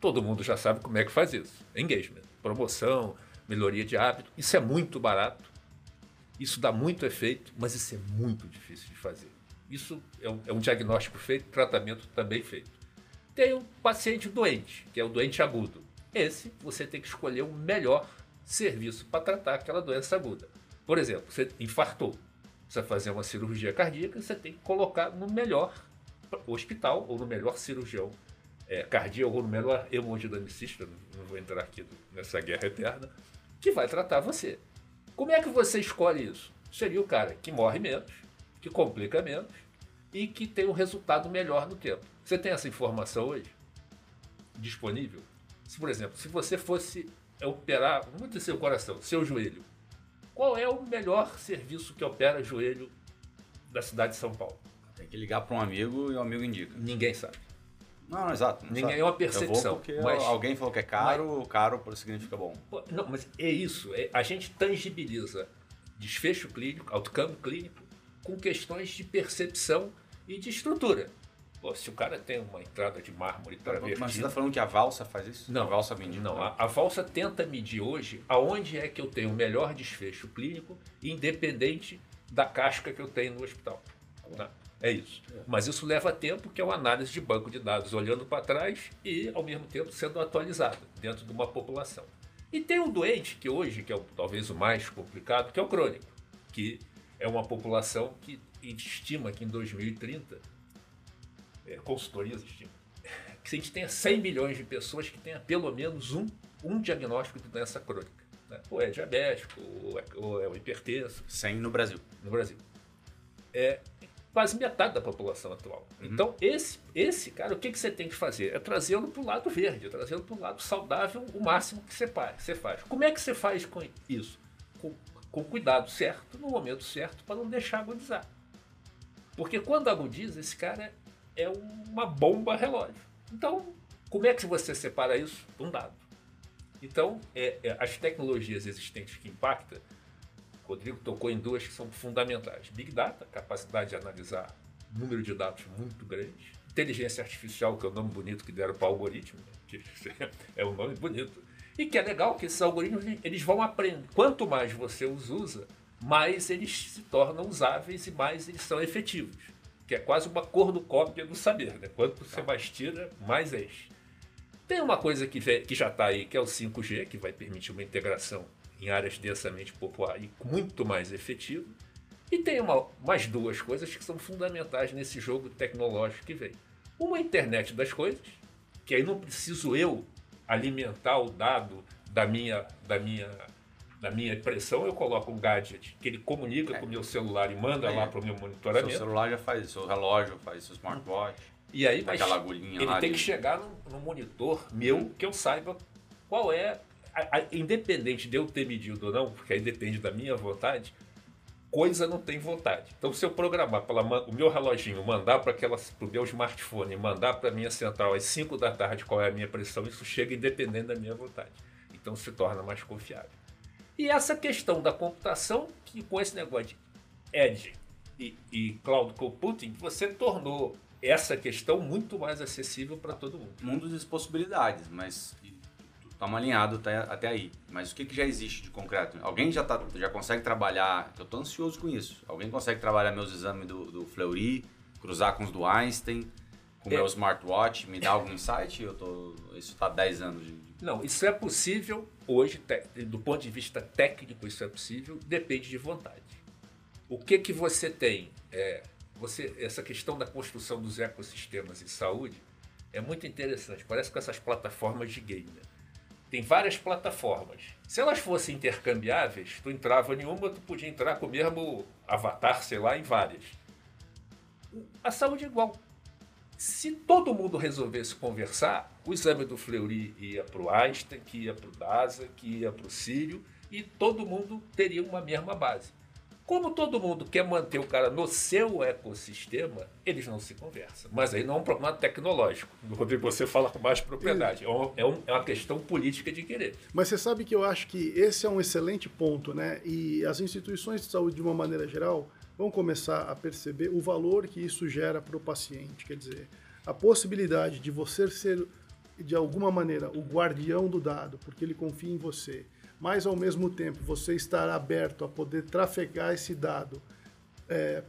Todo mundo já sabe como é que faz isso. Engagement, promoção, melhoria de hábito. Isso é muito barato. Isso dá muito efeito, mas isso é muito difícil de fazer. Isso é um, é um diagnóstico feito, tratamento também feito. Tem um paciente doente, que é o doente agudo. Esse você tem que escolher o melhor serviço para tratar aquela doença aguda. Por exemplo, você infartou, vai fazer uma cirurgia cardíaca, você tem que colocar no melhor hospital ou no melhor cirurgião é, cardíaco ou no melhor hemodinamicista, não vou entrar aqui nessa guerra eterna, que vai tratar você. Como é que você escolhe isso? Seria o cara que morre menos, que complica menos e que tem um resultado melhor no tempo. Você tem essa informação hoje disponível? Se, por exemplo, se você fosse operar, dizer, seu coração, seu joelho, qual é o melhor serviço que opera joelho da cidade de São Paulo? Que ligar para um amigo e o amigo indica. Ninguém sabe. Não, não exato. Não Ninguém sabe. é uma Eu percepção, vou porque mas- alguém falou que é caro, caro significa bom. Não, mas é isso. é- a gente tangibiliza desfecho clínico, outcome clínico, com questões de percepção e de estrutura. Pô, se o cara tem uma entrada de mármore Mas você travertida... está falando que a valsa faz isso? Não, a valsa vende. Não, a, a valsa tenta medir hoje aonde é que eu tenho o melhor desfecho clínico, independente da casca que eu tenho no hospital. Tá? É isso. Mas isso leva tempo, que é uma análise de banco de dados olhando para trás e, ao mesmo tempo, sendo atualizada dentro de uma população. E tem um doente que hoje, que é o- talvez o mais complicado, que é o crônico, que é uma população que estima que em 2030, é, consultorias estimam, que a gente tenha 100 milhões de pessoas que tenha pelo menos um, um diagnóstico de doença crônica. né? Ou é diabético, ou é, ou é o hipertenso, 100 no Brasil. no Brasil. É quase metade da população atual. Então, esse, esse cara, o que, que você tem que fazer? É trazê-lo para o lado verde, é trazê-lo para o lado saudável o máximo que você faz, você faz. Como é que você faz com isso? Com, com cuidado certo, no momento certo, para não deixar agudizar. Porque quando agudiza, esse cara é uma bomba relógio. Então, como é que você separa isso? Um dado. Então, é, é, as tecnologias existentes que impactam, o Rodrigo tocou em duas que são fundamentais. Big Data, capacidade de analisar número de dados muito grande. Inteligência artificial, que é o nome bonito que deram para o algoritmo, né? que é um nome bonito. E que é legal que esses algoritmos eles vão aprender. Quanto mais você os usa, mais eles se tornam usáveis e mais eles são efetivos. Que é quase uma cornucópia do saber. Né? Quanto você mais tira, mais enche. Tem uma coisa que, que já está aí, que é o 5G, que vai permitir uma integração em áreas densamente populares e muito mais efetiva. E tem uma, mais duas coisas que são fundamentais nesse jogo tecnológico que vem. Uma é internet das coisas, que aí não preciso eu alimentar o dado da minha, da minha, da minha impressão, eu coloco um gadget que ele comunica com o meu celular e manda lá para o meu Seu monitoramento. celular já faz isso, seu relógio faz isso, seu smartwatch. E aí, mas Aquela agulhinha ele tem que chegar no, no monitor meu que eu saiba qual é, a- a- independente de eu ter medido ou não, porque aí depende da minha vontade, coisa não tem vontade. Então, se eu programar pela, o meu reloginho, mandar para o meu smartphone, mandar para a minha central às 5 da tarde qual é a minha pressão, isso chega independente da minha vontade. Então, se torna mais confiável. E essa questão da computação, que com esse negócio de Edge e, e Cloud Computing, você tornou essa questão muito mais acessível para todo mundo. Mundo das possibilidades, mas estamos alinhados até, até aí. Mas o que, que já existe de concreto? Alguém já, tá, já consegue trabalhar, eu estou ansioso com isso, alguém consegue trabalhar meus exames do, do Fleury, cruzar com os do Einstein, com o É. meu smartwatch, me dar algum insight? Eu tô, isso está 10 anos de... de- Não, isso é possível hoje, te- do ponto de vista técnico, isso é possível, depende de vontade. O que que você tem? É, você, essa questão da construção dos ecossistemas em saúde é muito interessante. Parece com essas plataformas de game. né? Tem várias plataformas. Se elas fossem intercambiáveis, tu entrava em uma, tu podia entrar com o mesmo avatar, sei lá, em várias. A saúde é igual. Se todo mundo resolvesse conversar, o exame do Fleury ia para o Einstein, que ia para o DASA, que ia para o Sírio, e todo mundo teria uma mesma base. Como todo mundo quer manter o cara no seu ecossistema, eles não se conversam. Mas aí não é um problema tecnológico. Rodrigo, você fala com mais propriedade. É uma, é um- é uma questão política de querer. Mas você sabe que eu acho que esse é um excelente ponto, né? E as instituições de saúde, de uma maneira geral, vão começar a perceber o valor que isso gera para o paciente. Quer dizer, a possibilidade de você ser, de alguma maneira, o guardião do dado, porque ele confia em você, mas ao mesmo tempo você estar aberto a poder trafegar esse dado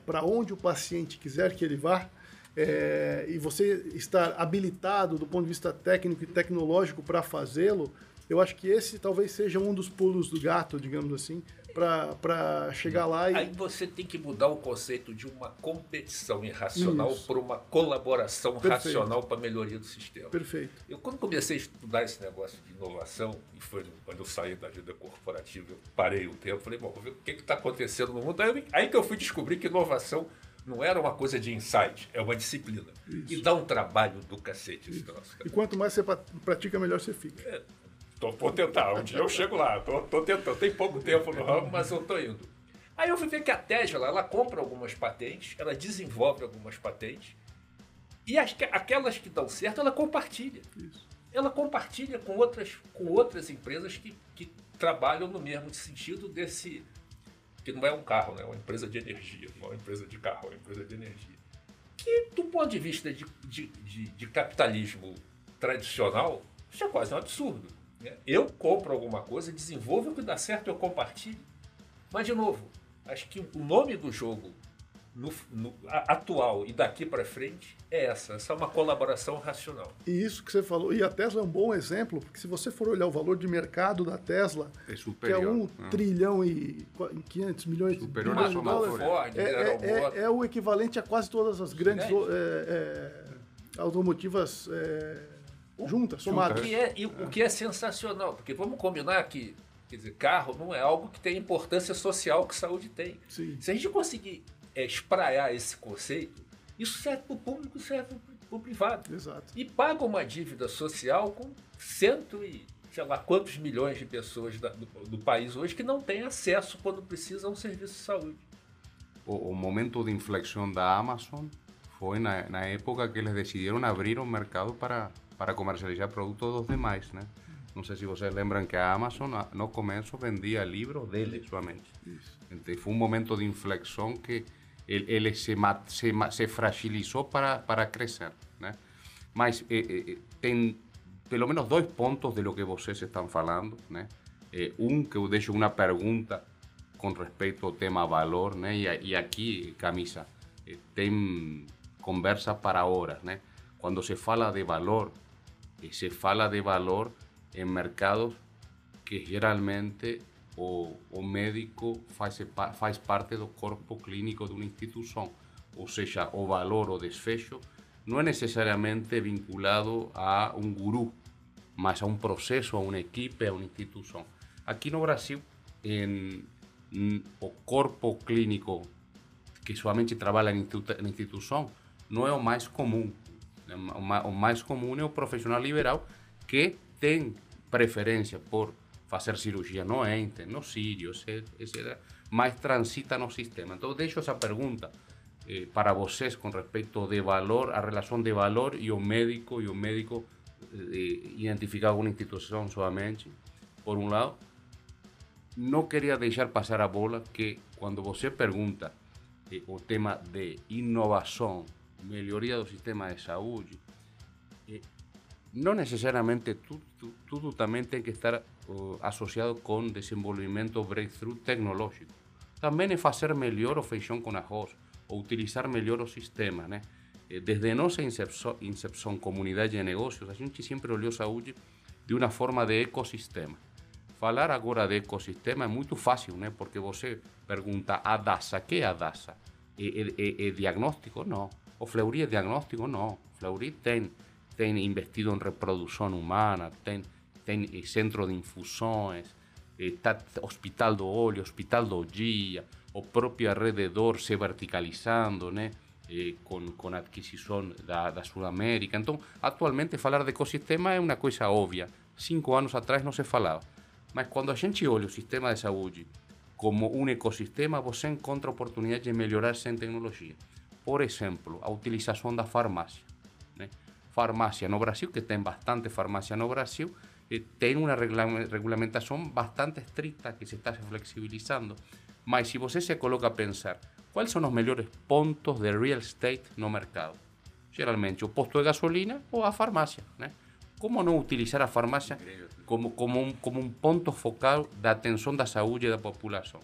para onde o paciente quiser que ele vá, é, e você estar habilitado do ponto de vista técnico e tecnológico para fazê-lo, eu acho que esse talvez seja um dos pulos do gato, digamos assim, para chegar lá e. Aí você tem que mudar o conceito de uma competição irracional por uma colaboração Perfeito. racional para a melhoria do sistema. Perfeito. Eu, quando comecei a estudar esse negócio de inovação, e foi quando eu saí da vida corporativa, eu parei o tempo, falei, bom, vou ver o que está acontecendo no mundo. Aí, aí que eu fui descobrir que inovação não era uma coisa de insight, é uma disciplina. Isso. E dá um trabalho do cacete esse troço. E quanto mais você pra- pratica, melhor você fica. É, Tô, vou tentar, um dia eu chego lá, tô, tô tentando. Tem pouco tempo no ramo, mas eu tô indo. Aí eu fui ver que a Tesla, ela compra algumas patentes, ela desenvolve algumas patentes, e as, que- aquelas que dão certo, ela compartilha. Isso. Ela compartilha com outras, com outras empresas que, que trabalham no mesmo sentido desse. que não é um carro, né? é uma empresa de energia, não é uma empresa de carro, é uma empresa de energia. Que, do ponto de vista de, de, de, de capitalismo tradicional, isso é quase um absurdo. Né? Eu compro alguma coisa, desenvolvo o que dá certo, eu compartilho. Mas, de novo, acho que o nome do jogo no- no- a- atual e daqui para frente é essa. Essa é uma colaboração racional. E isso que você falou, e a Tesla é um bom exemplo, porque se você for olhar o valor de mercado da Tesla, É que é superior. um né? trilhão e qua- 500 milhões de Superior de dólares, fortuna. Ford, é, é- é- é o equivalente a quase todas as grandes é, é, automotivas juntas, somadas. O que, é, e o que é sensacional, porque vamos combinar que quer dizer, carro não é algo que tem importância social que saúde tem. Sim. Se a gente conseguir é, espraiar esse conceito, isso serve para o público, serve para o privado. Exato. E paga uma dívida social com cento e sei lá quantos milhões de pessoas da- do, do país hoje que não têm acesso quando precisam a um serviço de saúde. O, o momento de inflexión da Amazon foi na, na época que eles decidiram abrir o mercado para, para comercializar produtos dos demais, né? Não sei se vocês lembram que a Amazon no começo vendia livros deles somente. Então, foi um momento de inflexão que ele, se, se, se fragilizou para, para crescer, né? Mas eh, eh, tem pelo menos dois pontos de lo que vocês estão falando, né? Eh, um que eu deixo uma pergunta com respeito ao tema valor, né? E, e aqui, Camisa, eh, tem conversa para horas, né? Quando se fala de valor, eh, se fala de valor em mercados que geralmente o, o médico faz, faz parte do corpo clínico de uma instituição. Ou seja, o valor, o desfecho, não é necessariamente vinculado a um guru, mas a um processo, a uma equipe, a uma instituição. Aqui no Brasil, em, em, o corpo clínico que somente trabalha na instituição não é o mais comum. O comum é o profissional liberal que tem preferência por fazer cirurgia no ente, no sírio, etc, mas transita no sistema. Então, deixo essa pergunta eh, para vocês com respeito de valor, a relação de valor e o médico, e o médico eh, identificar alguma instituição somente, por um lado. Não queria deixar passar a bola que quando você pergunta eh, o tema de inovação, melhoria do sistema de saúde, eh, não necessariamente tu- tu- tudo também tem que estar uh, associado com desenvolvimento breakthrough tecnológico. Também é fazer melhor o feijão com arroz, ou utilizar melhor o sistema, né? Eh, Desde nossa incepção, incepção comunidade de negócios, a gente sempre olhou saúde de uma forma de ecossistema. Falar agora de ecossistema é muito fácil, né? Porque você pergunta a DASA, que é a DASA? É, é- é- é diagnóstico? Não. O Fleury é diagnóstico? Não. Fleury tem, tem investido em reprodução humana, tem, tem eh, centro de infusões, eh, tá, hospital do olho, hospital do dia, o próprio arredor se verticalizando, né? Eh, com, com a aquisição da, da Sudamérica. Então, atualmente, falar de ecossistema é uma coisa óbvia. Cinco anos atrás não se falava. Mas quando a gente olha o sistema de saúde como um ecossistema, você encontra oportunidade de melhorar sem tecnologia. Por exemplo, a utilização da farmácia. Né? Farmácia no Brasil, que tem bastante farmácia no Brasil, eh, tem uma regula- regulamentação bastante estricta que se está flexibilizando. Mas se você se coloca a pensar, quais são os melhores pontos de real estate no mercado? Geralmente o posto de gasolina ou a farmácia. Né? Como não utilizar a farmácia como, como, um, como um ponto focal da atenção da saúde da população?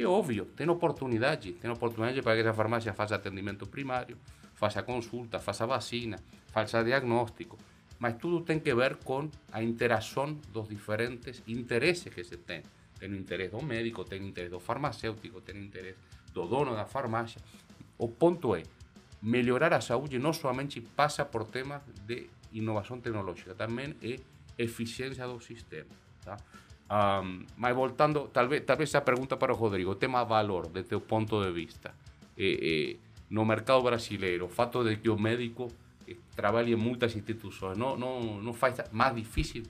É óbvio, tem oportunidade, tem oportunidade para que essa farmácia faça atendimento primário, faça consulta, faça vacina, faça diagnóstico, mas tudo tem que ver com a interação dos diferentes interesses que se tem. tem o interesse do médico, tem o interesse do farmacêutico, tem o interesse do dono da farmácia. O ponto é, melhorar a saúde não somente passa por temas de inovação tecnológica, também é eficiência do sistema. Tá? Um, mas voltando, talvez, talvez essa pergunta para o Rodrigo, o tema valor, desde o ponto de vista. Eh, eh, no mercado brasileiro, o fato de que o médico eh, trabalhe em muitas instituições, não, não, não faz mais difícil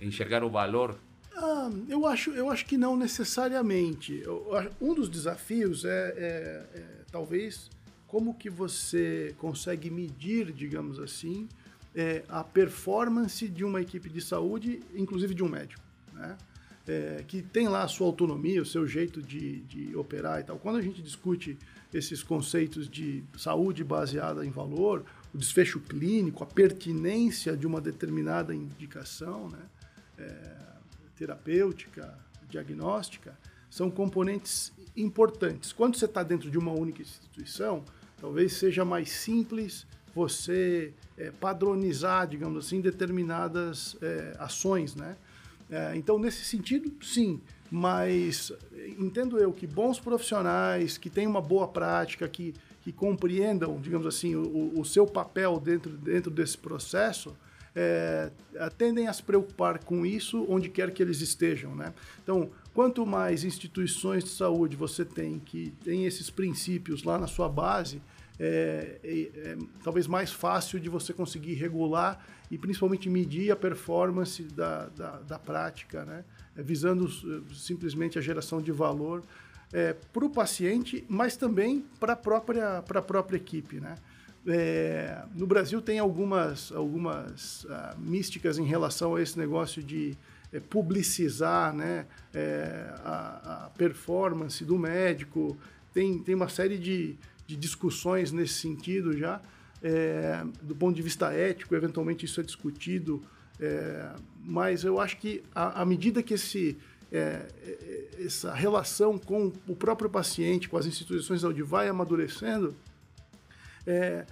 enxergar o valor? Ah, eu, acho, eu acho que não necessariamente. Eu, um dos desafios é, é, é talvez como que você consegue medir, digamos assim, é, a performance de uma equipe de saúde, inclusive de um médico, né? É, que tem lá a sua autonomia, o seu jeito de, de operar e tal. Quando a gente discute esses conceitos de saúde baseada em valor, o desfecho clínico, a pertinência de uma determinada indicação né, é, terapêutica, diagnóstica, são componentes importantes. Quando você está dentro de uma única instituição, talvez seja mais simples você é, padronizar, digamos assim, determinadas é, ações, né? É, então, nesse sentido, sim, mas entendo eu que bons profissionais, que têm uma boa prática, que, que compreendam, digamos assim, o, o seu papel dentro, dentro desse processo, é, tendem a se preocupar com isso onde quer que eles estejam, né? Então, quanto mais instituições de saúde você tem que tem esses princípios lá na sua base, é, é, é, talvez mais fácil de você conseguir regular e principalmente medir a performance da, da, da prática, né? É, visando simplesmente a geração de valor é, para o paciente, mas também para a própria, própria equipe. Né? É, no Brasil tem algumas, algumas uh, místicas em relação a esse negócio de é, publicizar né, é, a, a, performance do médico. Tem, tem uma série de, de discussões nesse sentido já. É, do ponto de vista ético, eventualmente isso é discutido, é, mas eu acho que à medida que esse, é, é, essa relação com o próprio paciente, com as instituições de saúde vai amadurecendo, é,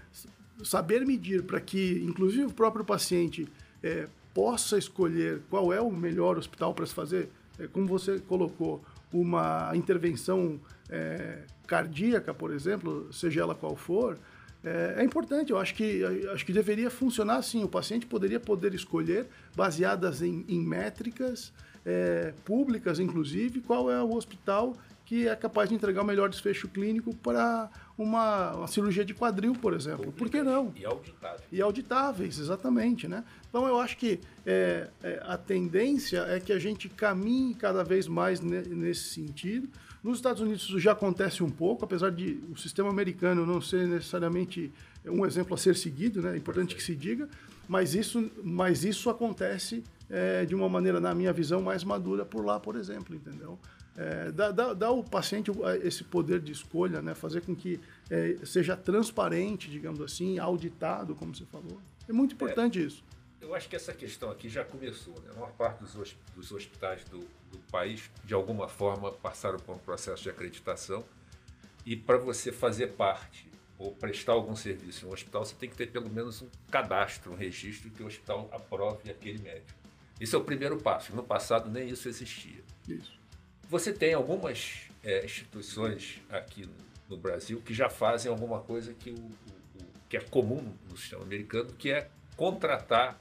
saber medir para que, inclusive, o próprio paciente é, possa escolher qual é o melhor hospital para se fazer, como você colocou, uma intervenção cardíaca, por exemplo, seja ela qual for, é, é, importante. Eu acho que, acho que deveria funcionar assim. O paciente poderia poder escolher, baseadas em, em métricas é, públicas, inclusive, qual é o hospital que é capaz de entregar o melhor desfecho clínico para uma, uma, cirurgia de quadril, por exemplo. Públicas por que não? E auditáveis. E auditáveis, exatamente. Né? Então eu acho que é, é, a tendência é que a gente caminhe cada vez mais nesse sentido. Nos Estados Unidos isso já acontece um pouco, apesar de o sistema americano não ser necessariamente um exemplo a ser seguido, né? é importante que se diga, mas isso, mas isso acontece é, de uma maneira, na minha visão, mais madura por lá, por exemplo, entendeu? É, dá, dá, dá ao paciente esse poder de escolha, né? fazer com que é, seja transparente, digamos assim, auditado, como você falou. É muito importante é, isso. Eu acho que essa questão aqui já começou. Né? A maior parte dos, dos hospitais do, do país, de alguma forma, passaram por um processo de acreditação. E para você fazer parte ou prestar algum serviço em um hospital, você tem que ter pelo menos um cadastro, um registro que o hospital aprove aquele médico. Esse é o primeiro passo. No passado nem isso existia. Isso. Você tem algumas é, instituições aqui no, no, Brasil que já fazem alguma coisa que, o, o, que é comum no sistema americano, que é contratar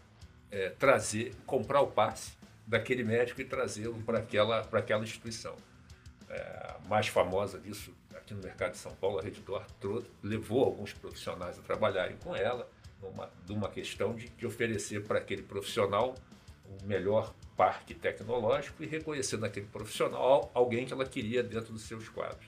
é, trazer, comprar o passe daquele médico e trazê-lo para aquela, para aquela instituição. É, mais famosa disso aqui no mercado de São Paulo, a Rede Dor, levou alguns profissionais a trabalharem com ela, numa, numa questão de, de oferecer para aquele profissional o melhor parque tecnológico e reconhecer naquele profissional alguém que ela queria dentro dos seus quadros.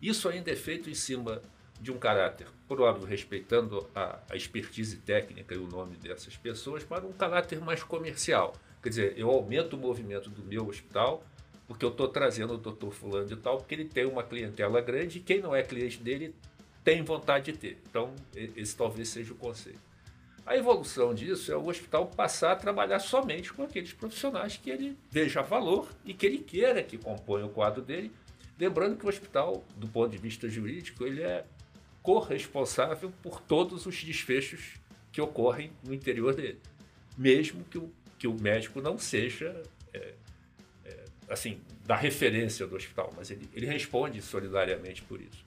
Isso ainda é feito em cima de um caráter, por lado, respeitando a, a expertise técnica e o nome dessas pessoas, mas um caráter mais comercial. Quer dizer, eu aumento o movimento do meu hospital porque eu estou trazendo o doutor fulano de tal, porque ele tem uma clientela grande e quem não é cliente dele tem vontade de ter. Então, esse talvez seja o conceito. A evolução disso é o hospital passar a trabalhar somente com aqueles profissionais que ele veja valor e que ele queira que componham o quadro dele. Lembrando que o hospital, do ponto de vista jurídico, ele é corresponsável por todos os desfechos que ocorrem no interior dele, mesmo que o, que o médico não seja, é, é, assim, da referência do hospital, mas ele, ele responde solidariamente por isso.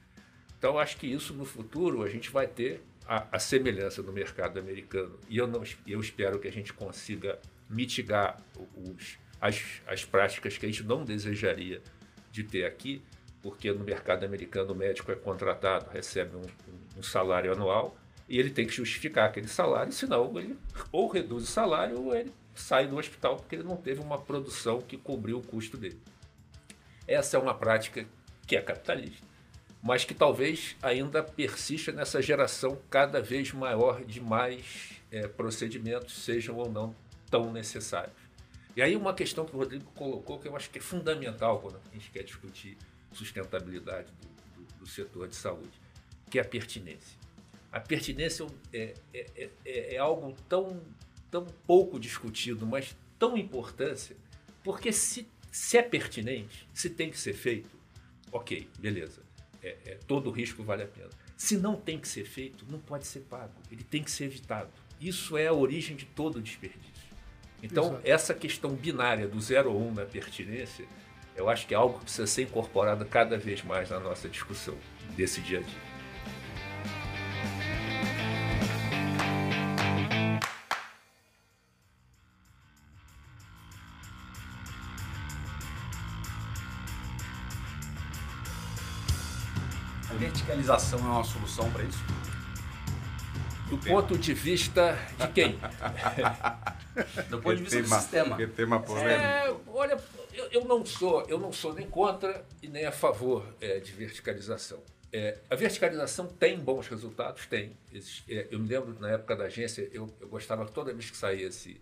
Então, acho que isso no futuro a gente vai ter a, a semelhança do mercado americano e eu, não, eu espero que a gente consiga mitigar os, as, as práticas que a gente não desejaria de ter aqui, porque no mercado americano o médico é contratado, recebe um, um salário anual e ele tem que justificar aquele salário, senão ele ou reduz o salário ou ele sai do hospital porque ele não teve uma produção que cobriu o custo dele. Essa é uma prática que é capitalista, mas que talvez ainda persista nessa geração cada vez maior de mais é, procedimentos, sejam ou não tão necessários. E aí uma questão que o Rodrigo colocou que eu acho que é fundamental quando a gente quer discutir sustentabilidade do, do, do setor de saúde, que é a pertinência. A pertinência é, é, é, é, é algo tão, tão pouco discutido, mas tão importância, porque se, se é pertinente, se tem que ser feito, ok, beleza, é, é, todo risco vale a pena. Se não tem que ser feito, não pode ser pago, ele tem que ser evitado. Isso é a origem de todo desperdício. Então, Exato. essa questão binária do 0 ou 1 um na pertinência, eu acho que é algo que precisa ser incorporado cada vez mais na nossa discussão desse dia a dia. Verticalização é uma solução para isso? Do ponto de vista de quem? Do ponto de vista tema, do sistema. Tema. É, olha, eu, eu, não sou, eu não sou nem contra e nem a favor é, de verticalização. É, a verticalização tem bons resultados, tem. É, eu me lembro na época da agência, eu, eu gostava toda vez que saía esse,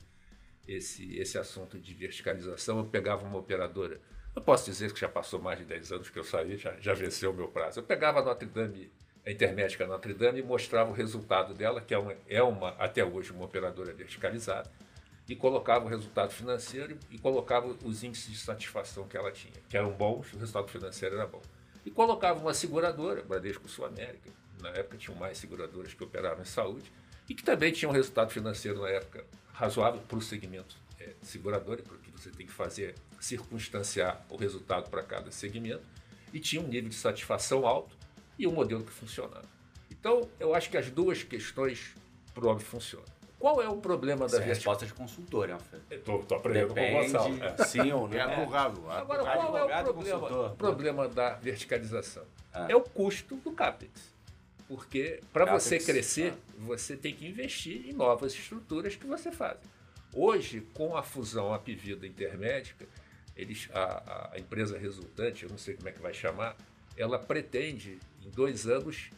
esse, esse assunto de verticalização, eu pegava uma operadora. Eu posso dizer que já passou mais de 10 anos que eu saí, já, já venceu o meu prazo. Eu pegava a Notre Dame, a Intermédica Notre Dame, e mostrava o resultado dela, que é uma, é uma até hoje uma operadora verticalizada e colocava o resultado financeiro e colocava os índices de satisfação que ela tinha, que eram bons, o resultado financeiro era bom. E colocava uma seguradora, Bradesco Sul América, na época tinham mais seguradoras que operavam em saúde, e que também tinham um resultado financeiro na época razoável para o segmento é, segurador, porque você tem que fazer, circunstanciar o resultado para cada segmento, e tinha um nível de satisfação alto e um modelo que funcionava. Então, eu acho que as duas questões, por óbvio, funcionam. Qual é o problema da Essa é resposta de consultor, né, Estou aprendendo Depende, com o é. Sim ou não. É advogado. Agora, qual é o problema, problema da verticalização? Ah. É o custo do CAPEX. Porque para você crescer, ah. você tem que investir em novas estruturas que você faz. Hoje, com a fusão Apivida Intermédica, eles, a, a empresa resultante, eu não sei como é que vai chamar, ela pretende, em dois anos,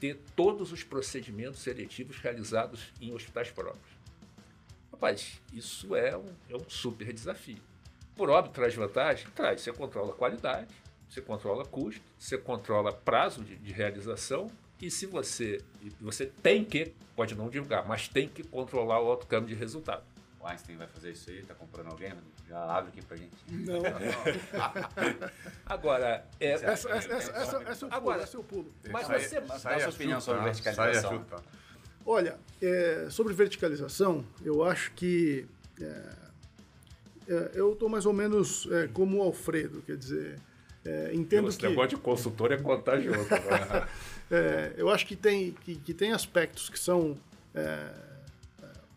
ter todos os procedimentos seletivos realizados em hospitais próprios. Rapaz, isso é um, é um super desafio. Por óbvio, traz vantagem? Traz. Você controla a qualidade, você controla custo, você controla prazo de, de realização e se você, você tem que, pode não divulgar, mas tem que controlar o outcome de resultado. O Einstein vai fazer isso aí? Está comprando alguém? Já abre aqui pra gente. Não. agora, é, essa, essa, essa, essa, essa, é o pulo, esse é o pulo. Mas você dá sua opinião sobre verticalização. Olha, é, sobre verticalização, eu acho que é, é, eu estou mais ou menos é, como o Alfredo, quer dizer, é, entendo Esse que... negócio de consultor é contagioso. Né? é, eu acho que tem, que, que tem aspectos que são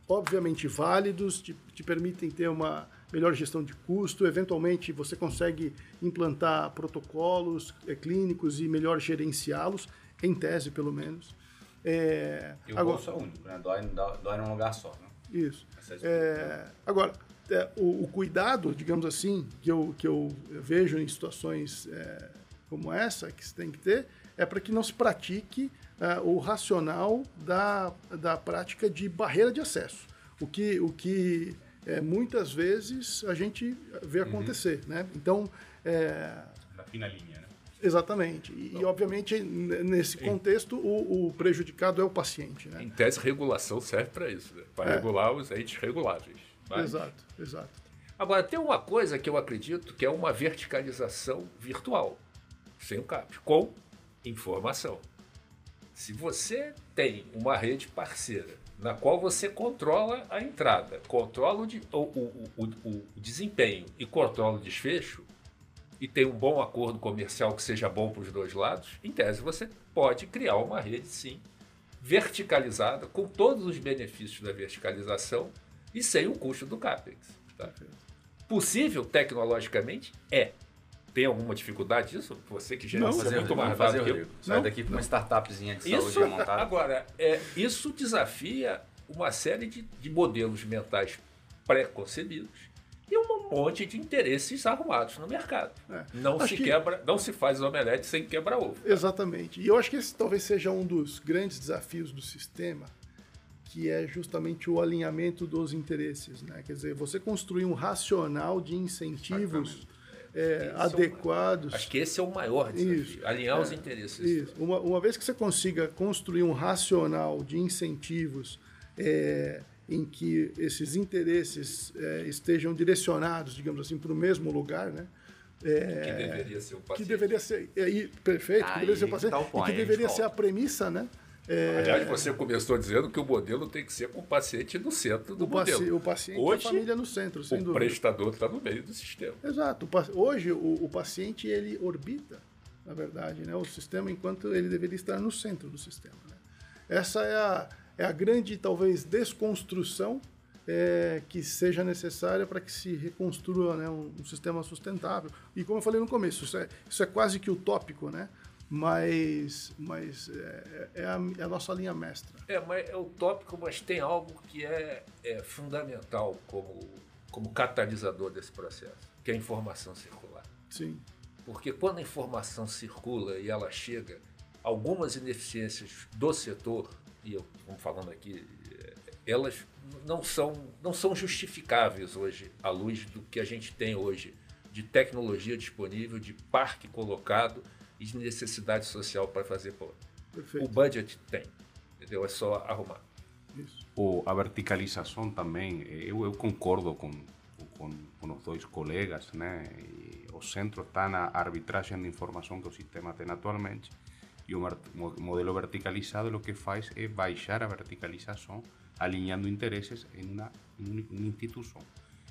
obviamente válidos, te, te permitem ter uma melhor gestão de custo, eventualmente você consegue implantar protocolos é, clínicos e melhor gerenciá-los, em tese pelo menos. É, e o agora, bolso é único, né? Dói, dói num lugar só. Né? Isso. É, é agora, é, o, o, cuidado, digamos assim, que eu, que eu vejo em situações é, como essa, que se tem que ter, é para que não se pratique uh, o racional da, da prática de barreira de acesso. O que, o que é, muitas vezes a gente vê uhum. acontecer. Uhum. Né? Então. É... Na fina linha, né? Exatamente. E, e, obviamente, nesse contexto, o, o, prejudicado é o paciente. Né? Em tese, regulação serve para isso, né? para é. regular os entes reguláveis. Mas... Exato, exato. Agora, tem uma coisa que eu acredito que é uma verticalização virtual, sem o CAP, com informação. Se você tem uma rede parceira na qual você controla a entrada, controla o, o, o, o, desempenho e controla o desfecho, e tem um bom acordo comercial que seja bom para os dois lados, em tese você pode criar uma rede, sim, verticalizada, com todos os benefícios da verticalização e sem o custo do CAPEX. Tá? Possível tecnologicamente? É. Tem alguma dificuldade disso? Você que já Não, é fazer, muito mais fazer, rápido que eu. Sai daqui com uma startupzinha de saúde Isso, já montada. agora, é, isso desafia uma série de, de modelos mentais pré-concebidos e um monte de interesses arrumados no mercado. É. Não Acho se que- quebra, não se faz omelete sem quebrar ovo. Exatamente. E eu acho que esse talvez seja um dos grandes desafios do sistema, que é justamente o alinhamento dos interesses. Né? Quer dizer, você construir um racional de incentivos é, Esse é o- adequados. Acho que esse é o maior desafio, Isso. alinhar os É, interesses. Isso. Uma, uma vez que você consiga construir um racional de incentivos é, em que esses interesses é, estejam direcionados, digamos assim, para o mesmo lugar, né? É, que deveria ser o que paciente. deveria ser é, perfeito, que deveria ser o paciente, tá e que deveria ser a premissa, né? É, Aliás, você começou dizendo que o modelo tem que ser com o paciente no centro do o, paci- modelo. o paciente e Hoje, a família no centro, sem o dúvida. prestador está no meio do sistema. Exato. O Hoje o, o paciente ele orbita, na verdade, né, o sistema enquanto ele deveria estar no centro do sistema. né? Essa é a, é a grande talvez desconstrução é, que seja necessária para que se reconstrua né, um, um sistema sustentável. E como eu falei no começo, isso é, isso é quase que utópico, né? Mas, mas é, é a, é a nossa linha mestra. É, mas é utópico, mas tem algo que é, é fundamental como, como catalisador desse processo, que é a informação circular. Sim. Porque quando a informação circula e ela chega, algumas ineficiências do setor, e eu estamos falando aqui, eh, elas não são, não são justificáveis hoje à luz do que a gente tem hoje de tecnologia disponível, de parque colocado e de necessidade social para fazer. Pô, o Perfeito. budget tem, entendeu? É só arrumar. Isso. O, a verticalização também, eu, eu concordo com, com, com os dois colegas, né? E o centro está na arbitragem de informação que o sistema tem atualmente e o modelo verticalizado o que faz é baixar a verticalização alinhando interesses em uma, em uma instituição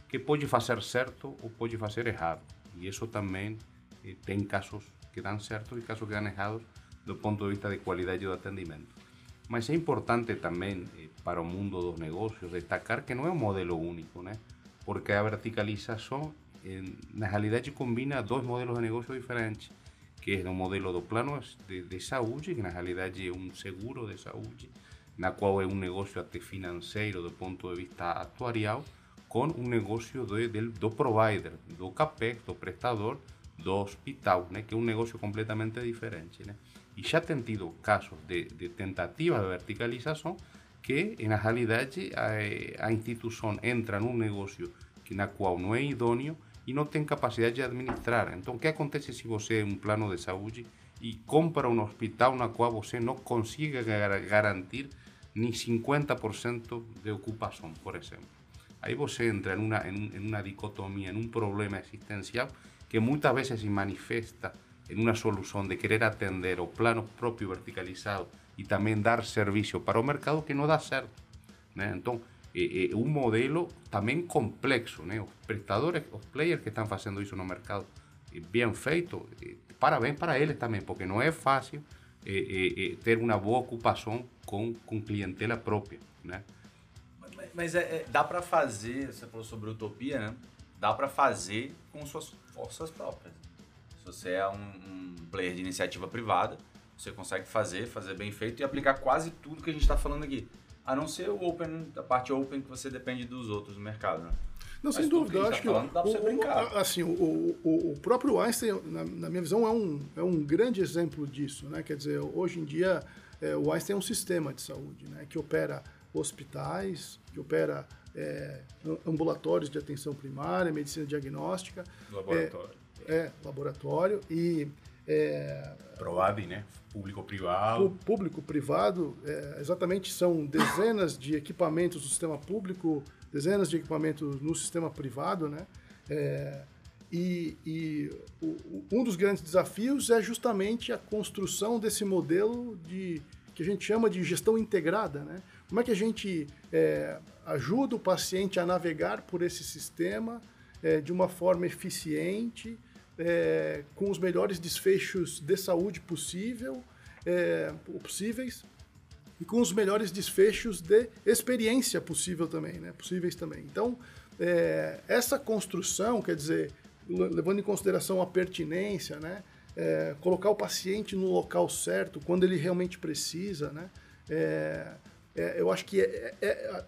que pode fazer certo ou pode fazer errado e isso também eh, tem casos que dão certo e casos que dão errados do ponto de vista de qualidade do atendimento. Mas é importante também eh, para o mundo dos negócios destacar que não é um modelo único, né? Porque a verticalização, eh, na realidade, combina dois modelos de negócio diferentes, que é o modelo do plano de, de saúde, que na realidade é um seguro de saúde, na qual é um negócio até financeiro do ponto de vista atuarial, com um negócio do, do provider, do CAPEX, do prestador, do hospital, né? que é um negócio completamente diferente. Né? E já tem tido casos de, de tentativa de verticalização que, na realidade, a, a instituição entra num negócio que na qual não é idôneo e não tem capacidade de administrar. Então, o que acontece se você é um plano de saúde e compra um hospital na qual você não consiga gar- garantir nem 50% de ocupação, por exemplo? Aí você entra em uma, em, um- em uma dicotomia, em um problema existencial que muitas vezes se manifesta em uma solução de querer atender o plano próprio verticalizado e também dar serviço para o mercado que não dá certo. Né? Então, é, é um modelo também complexo. Né? Os prestadores, os players que estão fazendo isso no mercado, eh, bem feito, eh, parabéns para eles também, porque não é fácil eh, ter uma boa ocupação com, com clientela própria. Né? Mas, mas é, é- dá pra fazer, você falou sobre utopia, né? Dá pra fazer com suas forças próprias. Se você é um, um player de iniciativa privada, você consegue fazer, fazer bem feito e aplicar quase tudo que a gente está falando aqui. A não ser o open, a parte open que você depende dos outros no mercado, né? Não, Mas sem dúvida. que acho tá que falando dá o- assim, o, o, o próprio Einstein, na, na minha visão, é um, é um grande exemplo disso. Né? Quer dizer, hoje em dia, é, o Einstein é um sistema de saúde né? que opera hospitais, que opera é, ambulatórios de atenção primária, medicina diagnóstica, Laboratório. é, laboratório e é, Proad, né? Público-privado. Público-privado, é, exatamente são dezenas de equipamentos do sistema público, dezenas de equipamentos no sistema privado, né? É, e e o- um dos grandes desafios é justamente a construção desse modelo de que a gente chama de gestão integrada, né? Como é que a gente é, ajuda o paciente a navegar por esse sistema é, de uma forma eficiente, é, com os melhores desfechos de saúde possível, é, possíveis e com os melhores desfechos de experiência possível também, né? Possíveis também. Então, é, essa construção, quer dizer, levando em consideração a pertinência, né? É, colocar o paciente no local certo, quando ele realmente precisa, né? É, é, eu acho que é, é,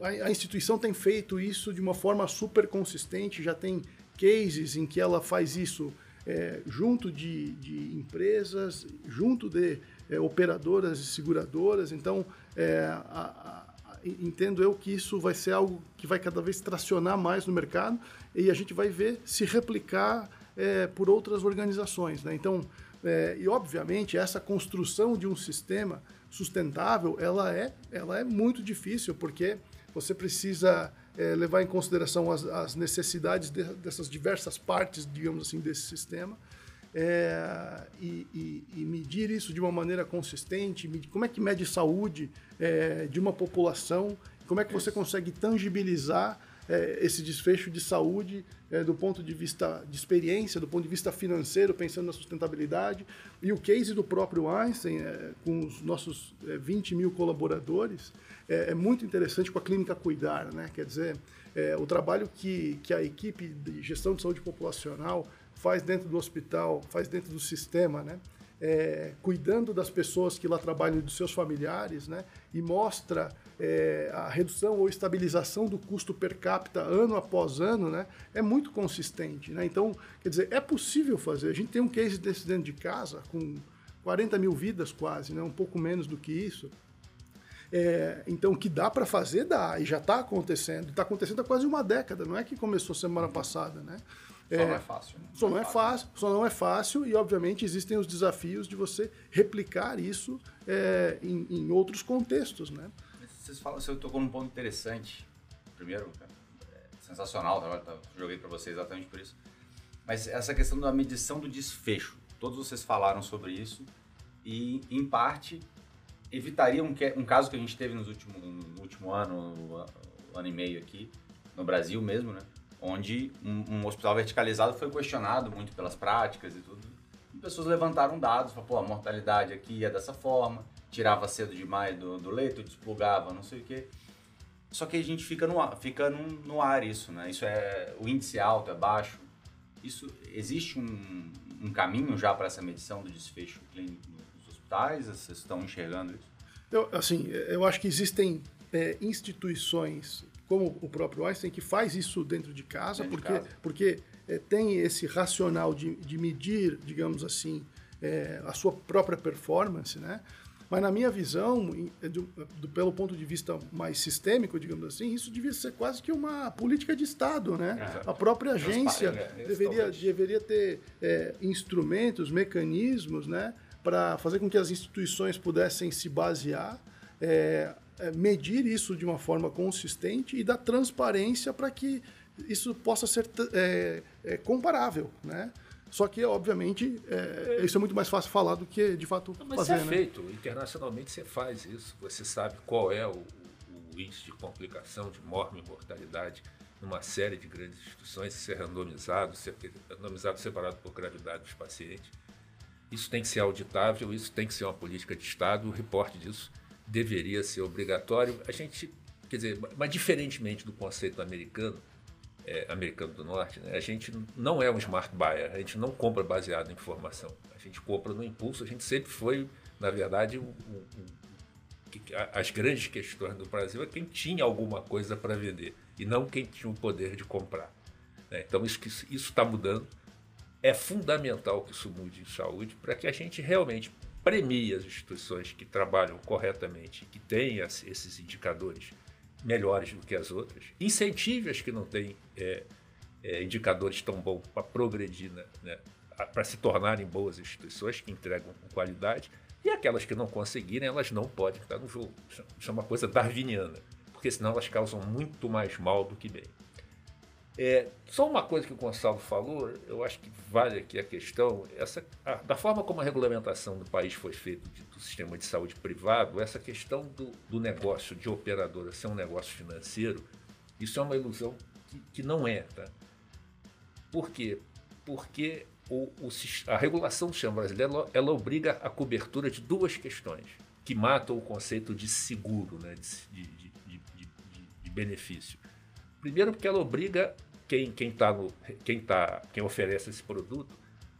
a, a, instituição tem feito isso de uma forma super consistente, já tem cases em que ela faz isso é, junto de, de, empresas, junto de é, operadoras e seguradoras. Então, é, a, a, entendo eu que isso vai ser algo que vai cada vez tracionar mais no mercado e a gente vai ver se replicar é, por outras organizações. Né? Então, é, e obviamente essa construção de um sistema sustentável, ela é, ela é muito difícil, porque você precisa é, levar em consideração as, as necessidades de, dessas diversas partes, digamos assim, desse sistema, é, e, e, e, medir isso de uma maneira consistente, medir, como é que mede saúde é, de uma população, como é que você consegue tangibilizar é, esse desfecho de saúde é, do ponto de vista de experiência, do ponto de vista financeiro, pensando na sustentabilidade. E o case do próprio Einstein, é, com os nossos 20 é, mil colaboradores, é, é, muito interessante com a Clínica Cuidar. Né? Quer dizer, é, o trabalho que, que a equipe de gestão de saúde populacional faz dentro do hospital, faz dentro do sistema, né? É, cuidando das pessoas que lá trabalham e dos seus familiares, né? E mostra é, a redução ou estabilização do custo per capita ano após ano, né, é muito consistente. Né? Então, quer dizer, é possível fazer. A gente tem um case desse dentro de casa, com 40 mil vidas quase, né, um pouco menos do que isso. É, então, que dá para fazer, dá, e já está acontecendo. Está acontecendo há quase uma década, não é que começou semana passada, né? Só é, não é fácil. Né? Só não é fácil, só não é fácil e, obviamente, existem os desafios de você replicar isso é, em, em outros contextos, né? Vocês falam, você tocou num ponto interessante. Primeiro, é sensacional, tá? tá joguei para vocês exatamente por isso. Mas essa questão da medição do desfecho. Todos vocês falaram sobre isso e, em parte, evitaria um, um caso que a gente teve nos últimos, no último ano, um ano e meio aqui, no Brasil mesmo, né? Onde um, um hospital verticalizado foi questionado muito pelas práticas e tudo. E pessoas levantaram dados, falaram, pô, a mortalidade aqui é dessa forma, tirava cedo demais do, do leito, desplugava, não sei o quê. Só que a gente fica no ar, fica no, no ar isso, né? Isso é o índice alto, é baixo. Isso existe um, um caminho já para essa medição do desfecho clínico nos hospitais? Vocês estão enxergando isso? Eu, assim, eu acho que existem é, instituições como o próprio Einstein que faz isso dentro de casa, dentro porque, de casa. porque é, tem esse racional de, de medir, digamos assim, é, a sua própria performance, né? Mas na minha visão, do, do, pelo ponto de vista mais sistêmico, digamos assim, isso devia ser quase que uma política de Estado, né? A própria agência é, deveria, deveria ter é, instrumentos, mecanismos, né? Para fazer com que as instituições pudessem se basear, é, é medir isso de uma forma consistente e dar transparência para que isso possa ser é, é, comparável, né? Só que, obviamente, é, isso é muito mais fácil falar do que, de fato, Não, mas fazer. Mas é né? feito. Internacionalmente você faz isso. Você sabe qual é o, o índice de complicação, de morte mortalidade numa série de grandes instituições, ser randomizado, ser randomizado separado por gravidade dos pacientes. Isso tem que ser auditável, isso tem que ser uma política de Estado, o reporte disso deveria ser obrigatório. A gente, quer dizer, mas diferentemente do conceito americano, é, americano do norte, né? a gente não é um smart buyer, a gente não compra baseado em informação. A gente compra no impulso, a gente sempre foi, na verdade, um, um, as grandes questões do Brasil é quem tinha alguma coisa para vender e não quem tinha o poder de comprar. Né? Então isso está mudando. É fundamental que isso mude em saúde para que a gente realmente premie as instituições que trabalham corretamente, que têm esses indicadores melhores do que as outras, incentive as que não têm é, é, indicadores tão bons para progredir, né, né, para se tornarem boas instituições que entregam com qualidade, e aquelas que não conseguirem, elas não podem estar no jogo. Isso é uma coisa darwiniana, porque senão elas causam muito mais mal do que bem. É, só uma coisa que o Gonçalo falou, eu acho que vale aqui a questão, essa, a, da forma como a regulamentação do país foi feita do sistema de saúde privado, essa questão do, do negócio de operadora ser um negócio financeiro, isso é uma ilusão que, que não é. Tá? Por quê? porque o, o, a regulação do sistema brasileiro ela, ela, obriga a cobertura de duas questões que matam o conceito de seguro, né, de, de, de, de benefício. Primeiro, porque ela obriga quem, quem, tá no, quem, tá, quem oferece esse produto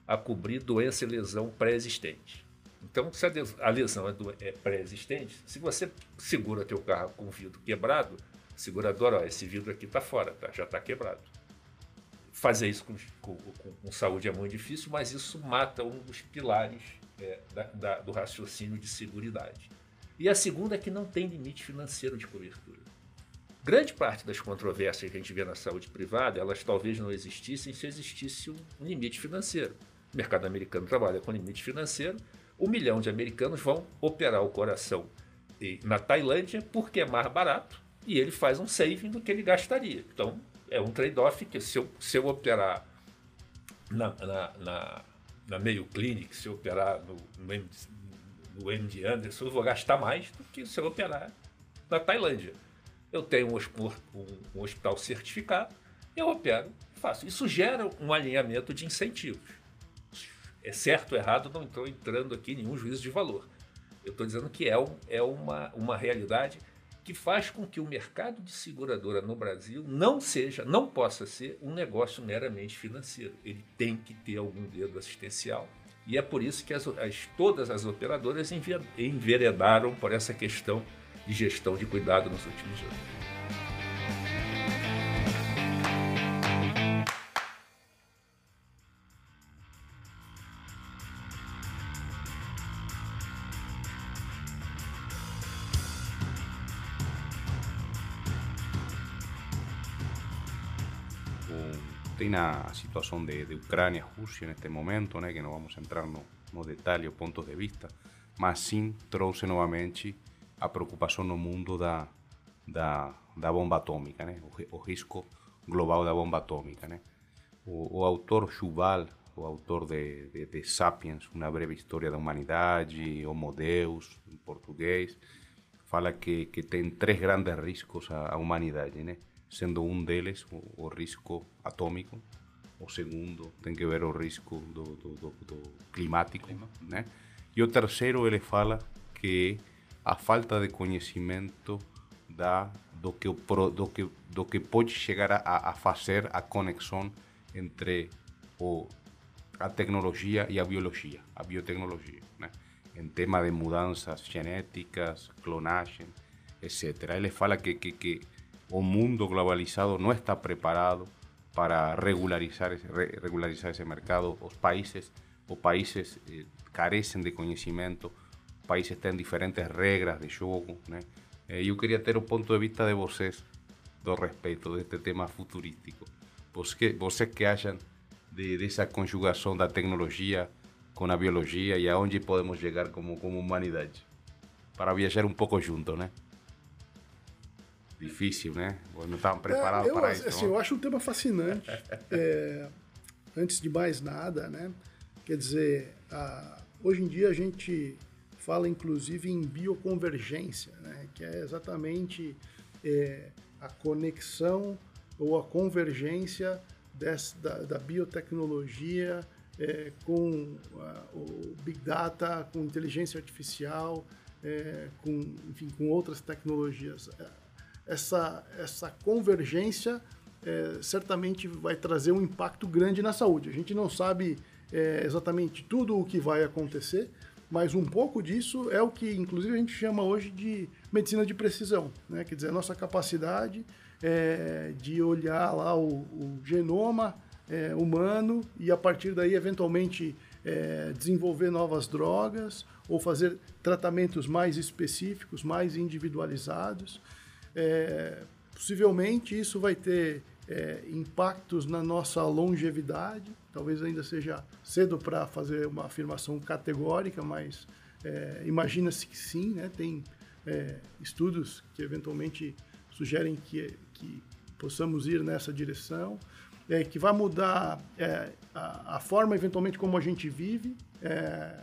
a cobrir doença e lesão pré-existente. Então, se a lesão é, é pré-existente, se você segura teu carro com o vidro quebrado, seguradora, ó, esse vidro aqui está fora, tá? já está quebrado. Fazer isso com, com, com, saúde é muito difícil, mas isso mata um dos pilares é, da, da, do raciocínio de seguridade. E a segunda é que não tem limite financeiro de cobertura. Grande parte das controvérsias que a gente vê na saúde privada, elas talvez não existissem se existisse um limite financeiro. O mercado americano trabalha com limite financeiro, um milhão de americanos vão operar o coração na Tailândia porque é mais barato e ele faz um saving do que ele gastaria. Então, é um trade-off que se eu, se eu operar na, na, na, na Mayo Clinic, se eu operar no, no, MD, no MD Anderson, eu vou gastar mais do que se eu operar na Tailândia. Eu tenho um, um, um hospital certificado, eu opero, faço. Isso gera um alinhamento de incentivos é certo ou errado, não estou entrando aqui em nenhum juízo de valor. Eu estou dizendo que é, um, é uma, uma realidade que faz com que o mercado de seguradora no Brasil não seja, não possa ser um negócio meramente financeiro. Ele tem que ter algum dedo assistencial. E é por isso que as, as, todas as operadoras enveredaram por essa questão de gestão de cuidado nos últimos anos. Tem a situación de, de Ucrania, Rusia en este momento, né, que não vamos entrar no, no detalhe ou pontos de vista, mas sim trouxe novamente a preocupação no mundo da, da, bomba atômica, né, o, o risco global da bomba atômica. Né. O, o autor Chuval, o autor de, de, de, Sapiens, uma breve história da humanidade, Homo Deus, em português, fala que, que tem três grandes riscos à, à humanidade, né? Sendo um deles o, o risco atômico, o segundo tem que ver o risco do, do, do, do climático, Clima. né? E o terceiro ele fala que a falta de conhecimento da do que do que do que pode chegar a, a fazer a conexão entre o a tecnologia e a biologia, a biotecnologia, né? Em tema de mudanças genéticas, clonagem, etc. Ele fala que, que, que o mundo globalizado no está preparado para regularizar ese, regularizar ese mercado. Los países, os países eh, carecen de conocimiento, los países tienen diferentes reglas de juego. Eh, yo quería tener un punto de vista de vocês do respeto de este tema futurístico. Vocês, vocês que hayan de, de esa conjugación da tecnología con la biología y a dónde podemos llegar como, como humanidad. Para viajar un poco juntos, ¿no? Difícil, né? Não estavam preparados é, para isso. Assim, eu acho um tema fascinante. é, antes de mais nada, né? Quer dizer, a, hoje em dia a gente fala inclusive em bioconvergência, né? Que é exatamente é, a conexão ou a convergência dessa, da, da biotecnologia é, com a, o Big Data, com inteligência artificial, é, com, enfim, com outras tecnologias essa, essa convergência é, certamente vai trazer um impacto grande na saúde. A gente não sabe é, exatamente tudo o que vai acontecer, mas um pouco disso é o que, inclusive, a gente chama hoje de medicina de precisão, né? Quer dizer, a nossa capacidade é, de olhar lá o, o genoma é, humano e a partir daí, eventualmente, é, desenvolver novas drogas ou fazer tratamentos mais específicos, mais individualizados. É, possivelmente isso vai ter é, impactos na nossa longevidade. Talvez ainda seja cedo para fazer uma afirmação categórica, mas é, imagina-se que sim, né? Tem é, estudos que eventualmente sugerem que, que possamos ir nessa direção, é, que vai mudar é, a, a, forma eventualmente como a gente vive, é,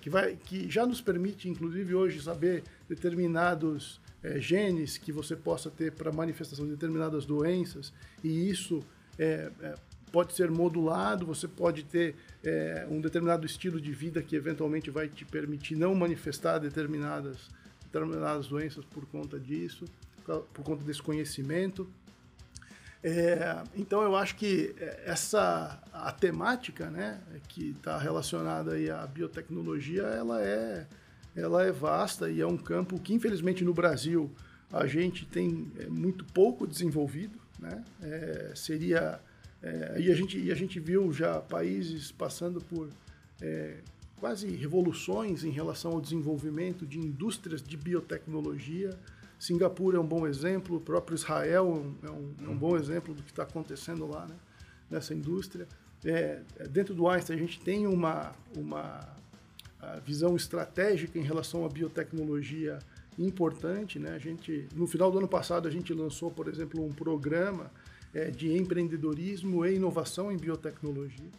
que vai, que já nos permite, inclusive hoje, saber determinados é, genes que você possa ter para manifestação de determinadas doenças, e isso é, é, pode ser modulado, você pode ter é, um determinado estilo de vida que eventualmente vai te permitir não manifestar determinadas, determinadas doenças por conta disso, por conta desse conhecimento. É, então eu acho que essa a temática, né, que está relacionada aí à biotecnologia, ela é ela é vasta e é um campo que infelizmente no Brasil a gente tem é, muito pouco desenvolvido, né? É, seria é, e, a gente, e a gente viu já países passando por é, quase revoluções em relação ao desenvolvimento de indústrias de biotecnologia. Singapura é um bom exemplo, o próprio Israel é um, é um bom exemplo do que está acontecendo lá né? nessa indústria. É, dentro do Einstein, a gente tem uma, uma visão estratégica em relação à biotecnologia importante. Né? A gente, no final do ano passado, a gente lançou, por exemplo, um programa é, de empreendedorismo e inovação em biotecnologia.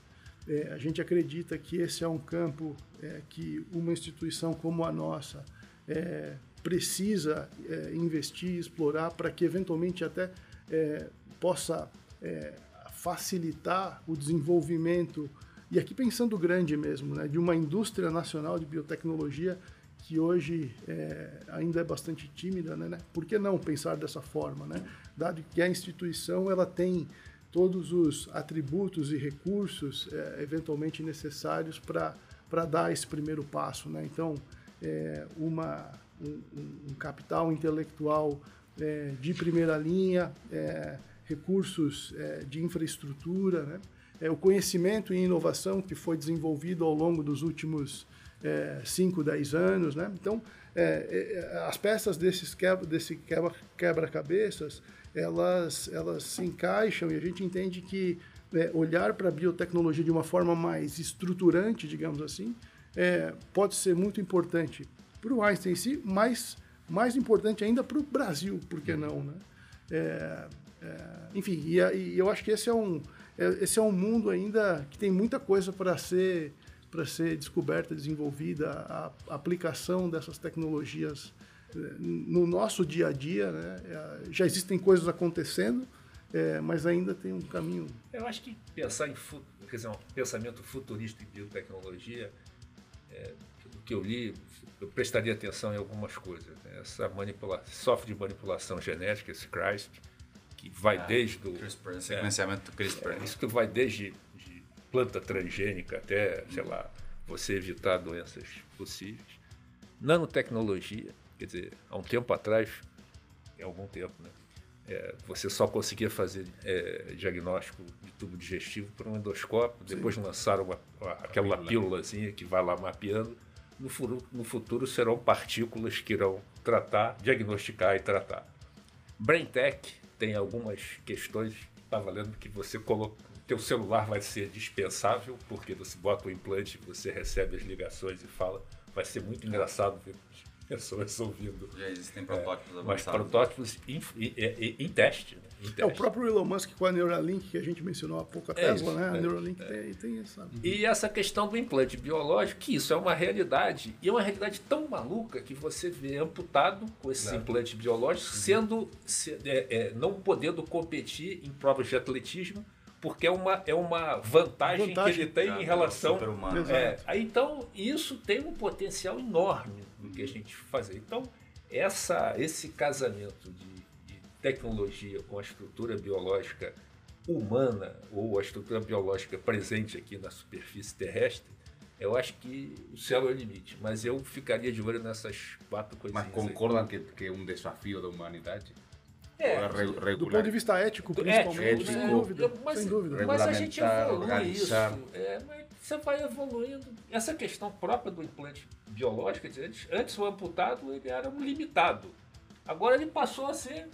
É, a gente acredita que esse é um campo é, que uma instituição como a nossa é, precisa é, investir, explorar, para que eventualmente até é, possa facilitar o desenvolvimento, e aqui pensando grande mesmo, né, de uma indústria nacional de biotecnologia que hoje é, ainda é bastante tímida, né, né? Por que não pensar dessa forma, né? Dado que a instituição ela tem todos os atributos e recursos é, eventualmente necessários para dar esse primeiro passo, né? Então, é, uma, um, um, capital intelectual é, de primeira linha, é, recursos é, de infraestrutura, né? O conhecimento e inovação que foi desenvolvido ao longo dos últimos 5, é, 10 anos. Né? Então, é, é, as peças desses quebra, desse quebra-cabeças, elas, elas se encaixam e a gente entende que é, olhar para a biotecnologia de uma forma mais estruturante, digamos assim, é, pode ser muito importante para o Einstein em si, mas mais importante ainda para o Brasil, por que não? Né? É, enfim, e, e, eu acho que esse é um, esse é um mundo ainda que tem muita coisa para ser para ser descoberta, desenvolvida, a, aplicação dessas tecnologias eh, no nosso dia a dia. Né? É, já existem coisas acontecendo, é, mas ainda tem um caminho. Eu acho que pensar em quer dizer, um pensamento futurista em biotecnologia, é, do que eu li, eu prestaria atenção em algumas coisas. Né? Essa manipula software de manipulação genética, esse CRISPR, que vai ah, desde o CRISPR, sequenciamento do CRISPR. É, isso que vai desde planta transgênica até, sei lá, você evitar doenças possíveis. Nanotecnologia, quer dizer, há um tempo atrás, em algum tempo, né? É, você só conseguia fazer é, diagnóstico de tubo digestivo por um endoscópio, Sim. depois lançaram uma, uma, aquela pílulazinha que vai lá mapeando. No no futuro serão partículas que irão tratar, diagnosticar e tratar. BrainTech tem algumas questões, estava lendo que você colocou, teu celular vai ser dispensável, porque você bota o implante, você recebe as ligações e fala. Vai ser muito engraçado ver pessoas ouvindo. Já existem protótipos é, Mas protótipos em, em, em teste. Né? Em teste. É o próprio Elon Musk com a Neuralink, que a gente mencionou há pouco, a é Tesla, isso, né? A é, Neuralink é. tem, tem essa. E essa questão do implante biológico, que isso é uma realidade. E é uma realidade tão maluca que você vê amputado com esse claro. implante biológico, uhum. sendo, se, é, é, não podendo competir em provas de atletismo porque é uma, é uma vantagem, vantagem. que ele tem em relação. É, aí, então, isso tem um potencial enorme no que a gente fazer. Então, essa, esse casamento de, de tecnologia com a estrutura biológica humana ou a estrutura biológica presente aqui na superfície terrestre, eu acho que o céu é o limite. Mas eu ficaria de olho nessas quatro coisas. Mas concordam que, que é um desafio da humanidade? É, do ponto de vista ético, principalmente, ético, sem dúvida. Mas, sem dúvida. mas a gente evolui isso. É, mas você vai evoluindo. Essa questão própria do implante biológico, antes, antes o amputado ele era um limitado. Agora ele passou a ser.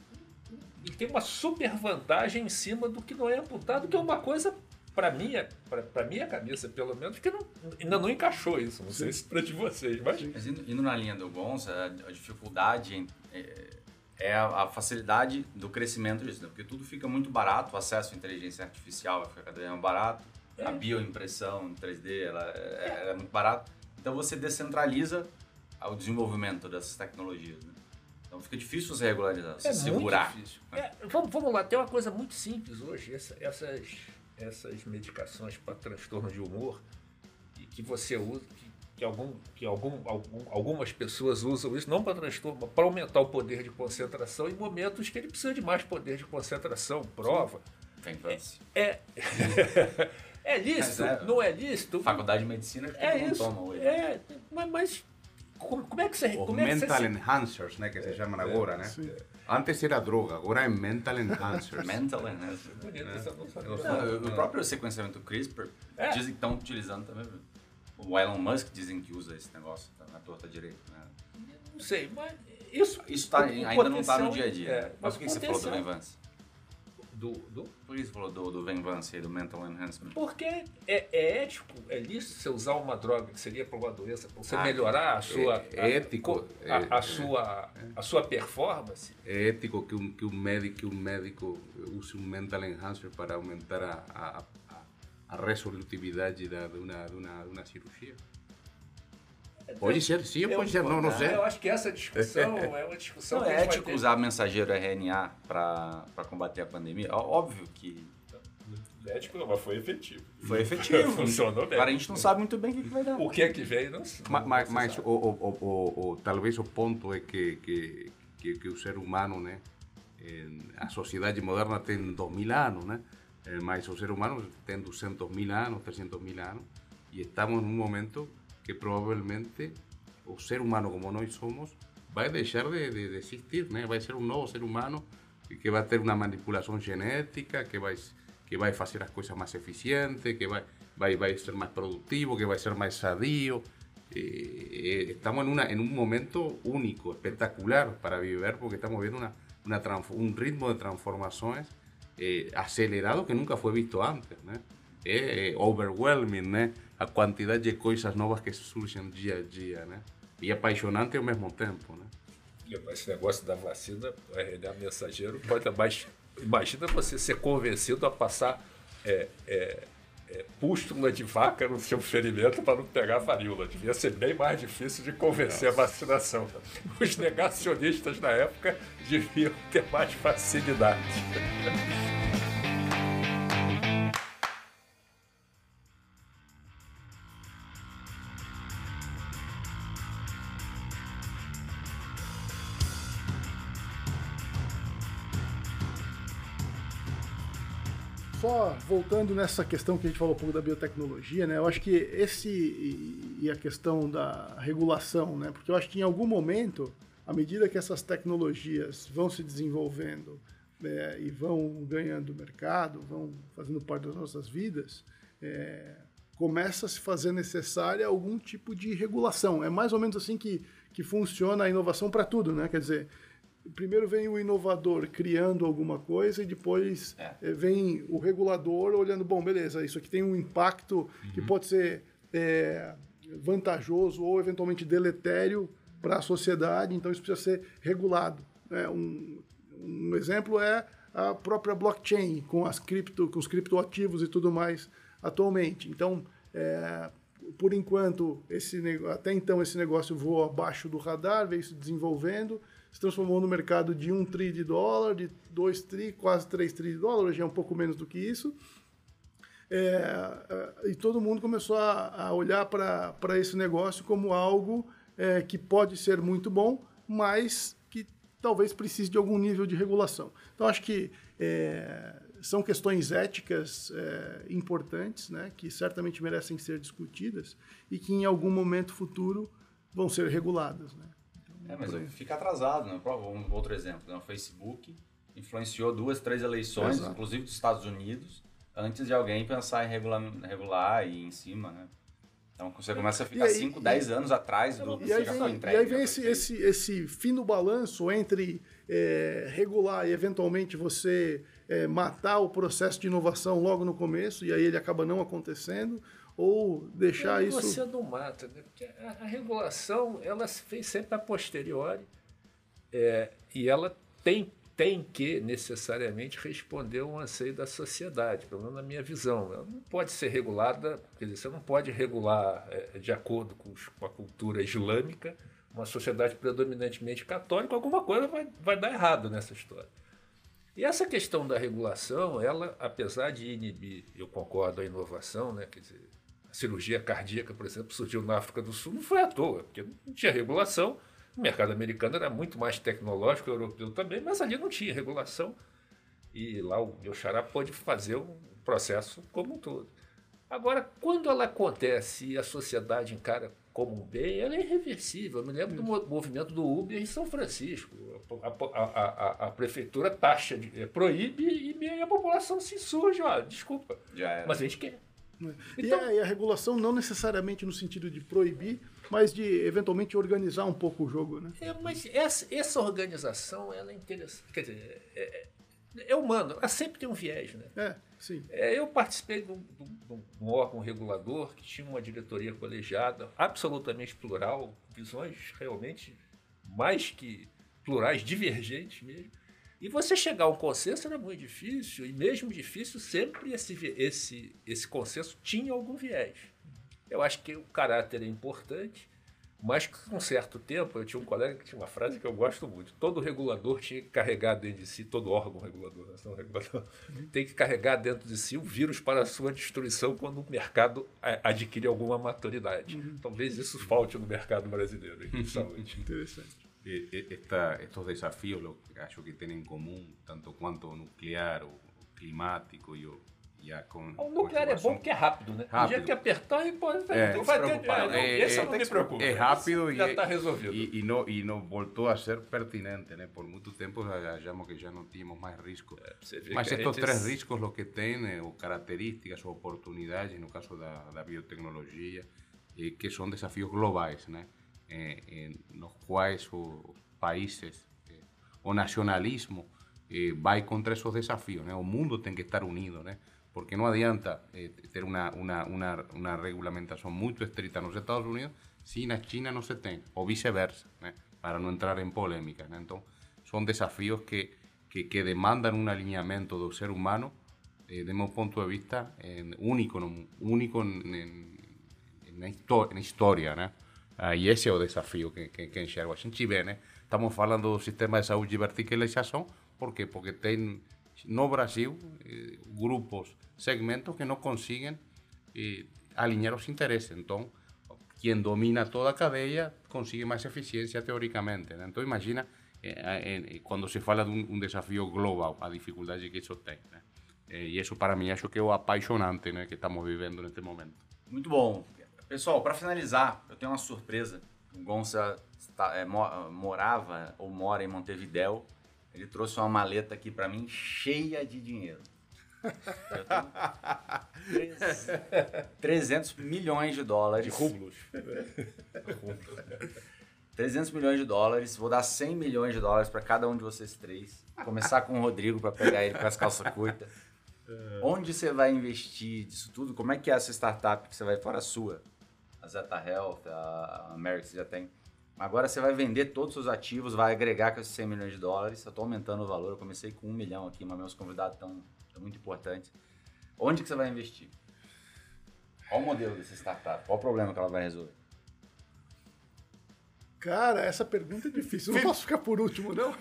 Ele tem uma super vantagem em cima do que não é amputado, que é uma coisa para minha, para minha cabeça, pelo menos, que não, ainda não encaixou isso. Não sei se para de vocês, mas. Mas indo, indo, na linha do Gonça, a dificuldade em, é, é a, facilidade do crescimento disso, né? porque tudo fica muito barato, o acesso à inteligência artificial vai ficar cada vez mais barato, é. a bioimpressão 3D ela é, é. muito barato. Então você descentraliza o desenvolvimento dessas tecnologias. Né? Então fica difícil você regularizar, você é segurar. Difícil. É, vamos, vamos lá, tem uma coisa muito simples hoje, essa, essas essas medicações para transtorno de humor que você usa, que, algum, que algum, algum, algumas pessoas usam isso não para transtorno, para aumentar o poder de concentração em momentos que ele precisa de mais poder de concentração, prova. Vem, Vance. É. é lícito, é- não é lícito? Faculdade de Medicina que É isso. toma hoje. É, mas, mas como, como é que você. Como é que mental você, enhancers, né, que se chamam agora, né? Sim. Antes era droga, agora é mental enhancers. Mental. Bonito, não sabia. Não, o próprio sequenciamento CRISPR É. dizem que estão utilizando também. O Elon Musk dizem que usa esse negócio tá, na torta direita. Né? Não sei, mas isso. Isso tá, o- o ainda não está no dia a dia. é, mas por que, que você falou do potencial- Ben Vance? Do, do, Por que você falou do, do Ben Vance e do Mental Enhancement? porque é, é ético, é lícito você usar uma droga que seria para uma doença, para você Ah, melhorar a sua. é a- ético, A, é- a sua, a sua performance. É ético que um, que um médico que um médico use um mental enhancer para aumentar a, a, a, resolutividade da, de, uma, de, uma, de uma cirurgia? Pode ser, sim, pode ser, não, não sei. Eu acho que essa discussão é uma discussão Não que é ético ter- usar mensageiro RNA para combater a pandemia? Óbvio que Ético não, mas foi efetivo. foi efetivo. Funcionou bem. Agora a gente não sabe muito bem o que, que vai dar. O que é que vem, não sei. Ma- ma- não se Mas, sabe. o, o, o, o, o- talvez o ponto é que, que, que, que o ser humano, né, a sociedade moderna tem 2 mil anos, né, eh, mas o ser humano tem 200 mil anos, 300 mil anos, e estamos num momento que provavelmente o ser humano como nós somos vai deixar de, de, de existir, né, vai ser um novo ser humano que vai ter uma manipulação genética, que vai que vai fazer as coisas mais eficientes, que vai vai vai ser mais produtivo, que vai ser mais sadio. Eh, eh, estamos en, una, en un momento único, espectacular para vivir, porque estamos viendo una, una un ritmo de transformaciones eh, acelerado que nunca fue visto antes. né? É, é overwhelming, né? a quantidade de coisas novas que surgem dia a dia. Né? E apaixonante ao mesmo tempo. Né? Esse negócio da vacina, RNA mensageiro, pode mais. Imagina você ser convencido a passar é, é, é, pústula de vaca no seu ferimento para não pegar varíola. Devia ser bem mais difícil de convencer a vacinação. Os negacionistas na época deviam ter mais facilidade. Voltando nessa questão que a gente falou um pouco da biotecnologia, né? Eu acho que esse e, a questão da regulação, né? Porque eu acho que em algum momento, à medida que essas tecnologias vão se desenvolvendo né, e vão ganhando mercado, vão fazendo parte das nossas vidas, é, começa a se fazer necessária algum tipo de regulação. É mais ou menos assim que, que funciona a inovação para tudo, né? Quer dizer, primeiro vem o inovador criando alguma coisa e depois É. eh, vem o regulador olhando, bom, beleza, isso aqui tem um impacto que pode ser eh, vantajoso ou eventualmente deletério para a sociedade, então isso precisa ser regulado. né? um, um exemplo é a própria blockchain com as cripto, com os criptoativos e tudo mais atualmente. Então, eh, por enquanto, esse, até então esse negócio voou abaixo do radar, veio se desenvolvendo, se transformou no mercado de 1 tri de dólar, de 2 tri, quase 3 tri de dólar, hoje é um pouco menos do que isso. É, é, e todo mundo começou a, a olhar para esse negócio como algo é, que pode ser muito bom, mas que talvez precise de algum nível de regulação. Então, acho que é, são questões éticas é, importantes, né, que certamente merecem ser discutidas e que em algum momento futuro vão ser reguladas. Né? É, mas fica atrasado, né? Um outro exemplo, né? o Facebook influenciou duas, três eleições, Exato. inclusive dos Estados Unidos, antes de alguém pensar em regular, regular e em cima, né? Então você começa a ficar aí- 5, 10 anos atrás do E que já foi e entregue. aí vem né, esse, esse, esse fino balanço entre é, regular e eventualmente você é, matar o processo de inovação logo no começo, e aí ele acaba não acontecendo, ou deixar isso. Você não mata, né? Porque a, a regulação ela se fez sempre a posteriori é, e ela tem, tem que necessariamente responder um anseio da sociedade, pelo menos na minha visão. Ela não pode ser regulada, quer dizer, você não pode regular é, de acordo com, os- com a cultura islâmica, uma sociedade predominantemente católica, alguma coisa vai, vai dar errado nessa história. E essa questão da regulação, ela, apesar de inibir, eu concordo, a inovação, né? quer dizer, a cirurgia cardíaca, por exemplo, surgiu na África do Sul, não foi à toa, porque não tinha regulação. O mercado americano era muito mais tecnológico, o europeu também, mas ali não tinha regulação. E lá o meu xará pode fazer o processo como um todo. Agora, quando ela acontece e a sociedade encara como um bem, ela é irreversível. Eu me lembro do movimento do Uber em São Francisco. A, a, a, a prefeitura taxa, de, é, proíbe e a população se insurge. Ó, desculpa, mas a gente quer. É. Então, e, a, e, a, regulação não necessariamente no sentido de proibir, mas de eventualmente organizar um pouco o jogo, né? É, mas essa, essa organização ela é interessante. Quer dizer, é, é humano, ela sempre tem um viés, né? É, sim. É, eu participei de um, de um órgão regulador que tinha uma diretoria colegiada absolutamente plural, visões realmente mais que plurais, divergentes mesmo. E você chegar a um consenso era muito difícil, e mesmo difícil, sempre esse, esse, esse consenso tinha algum viés. Eu acho que o caráter é importante, mas com um certo tempo, eu tinha um colega que tinha uma frase que eu gosto muito: todo regulador tinha que carregar dentro de si, todo órgão regulador, não regulador, tem que carregar dentro de si o vírus para a sua destruição quando o mercado adquire alguma maturidade. Uhum. Talvez isso falte no mercado brasileiro de saúde. Interessante. Esta, estos desafíos, lo acho que têm em comum, tanto quanto o nuclear, o climático e o com, o nuclear é bom porque é rápido, né? Rápido. O que apertar, e pode é, vai ter. É, é, esse não me preocupa. É rápido e já está resolvido. E, e, não, e não voltou a ser pertinente, né? Por muito tempo achamos que já não tínhamos mais risco. É, Mas estes três riscos, o que eh, ou características, ou oportunidades, no caso da, da biotecnologia, eh, que são desafios globais, né? Eh, nos quais os países, eh, o nacionalismo eh, vai contra esses desafios, né? O mundo tem que estar unido, né? porque no adianta eh, tener una, una, una, una, regulamentación muy estricta en los Estados Unidos si en China no se tiene, o viceversa, ¿eh? para no entrar en polémicas. ¿eh? Entonces, son desafíos que, que, que, demandan un alineamiento del ser humano eh, de mi punto de vista en, único, único en, en, en, la, en historia. ¿no? Ah, y ese es el desafío que, que, que enxergo. A gente vê, né? estamos falando del sistema de saúde de verticalización, por qué? Porque tem no Brasil eh, grupos, segmentos que no consiguen eh, alinear los intereses. Entonces, quien domina toda cadeia consigue más eficiencia teóricamente. Entonces, imagina eh, cuando se fala de un, desafío global, a dificultad que eso tiene. y eso para mí acho que é o apaixonante que estamos vivendo neste momento. Muito bom. Pessoal, para finalizar, eu tenho uma surpresa. O Gonça está, é, morava ou mora em Montevidéu ele trouxe uma maleta aqui para mim cheia de dinheiro. 300 milhões de dólares. De rublos. 300 milhões de dólares. Vou dar 100 milhões de dólares para cada um de vocês três. Começar com o Rodrigo para pegar ele com as calças curtas. Onde você vai investir disso tudo? Como é que é essa startup que você vai fora a sua? A Zeta Health, a America já tem. Agora você vai vender todos os seus ativos, vai agregar com esses 100 milhões de dólares. Eu estou aumentando o valor, eu comecei com um milhão aqui, mas meus convidados estão, muito importantes. Onde que você vai investir? Qual o modelo dessa startup? Qual o problema que ela vai resolver? Cara, essa pergunta é difícil. Eu não posso ficar por último, não?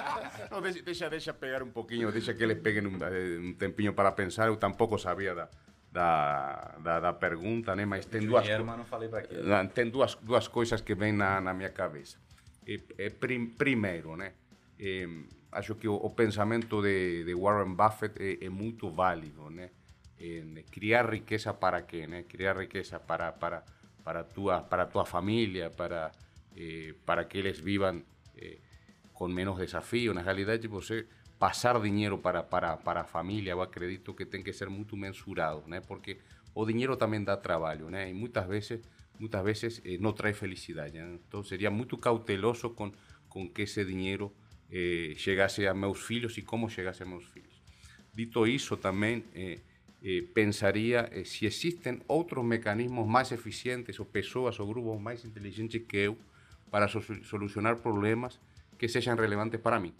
não deixa, deixa, deixa pegar um pouquinho, deixa que eles peguem um, eh, um tempinho para pensar. Eu tampouco sabia da, da, da, da pergunta, né? mas tem duas, não falei para tem duas, duas coisas que vêm na, na minha cabeça. E, é, prim, primeiro, né? É, acho que o, o, pensamento de, de Warren Buffett é, é muito válido, né? É, criar riqueza para quê, né? Criar riqueza para para para tua para tua família, para eh, para que eles vivam eh, com menos desafio. Na realidade, você pasar dinero para, para, para a família, eu acredito que tem que ser muito mensurado, né? Porque o dinheiro também dá trabalho, né? E muitas vezes, muitas vezes eh, não traz felicidade. Né? Cauteloso com, com que esse dinheiro eh, a meus filhos e como chegasse a meus filhos. Dito isso, também eh, eh, pensaria eh, se existem outros mecanismos mais eficientes ou pessoas ou grupos mais inteligentes que eu para so solucionar problemas que sejam relevantes para mim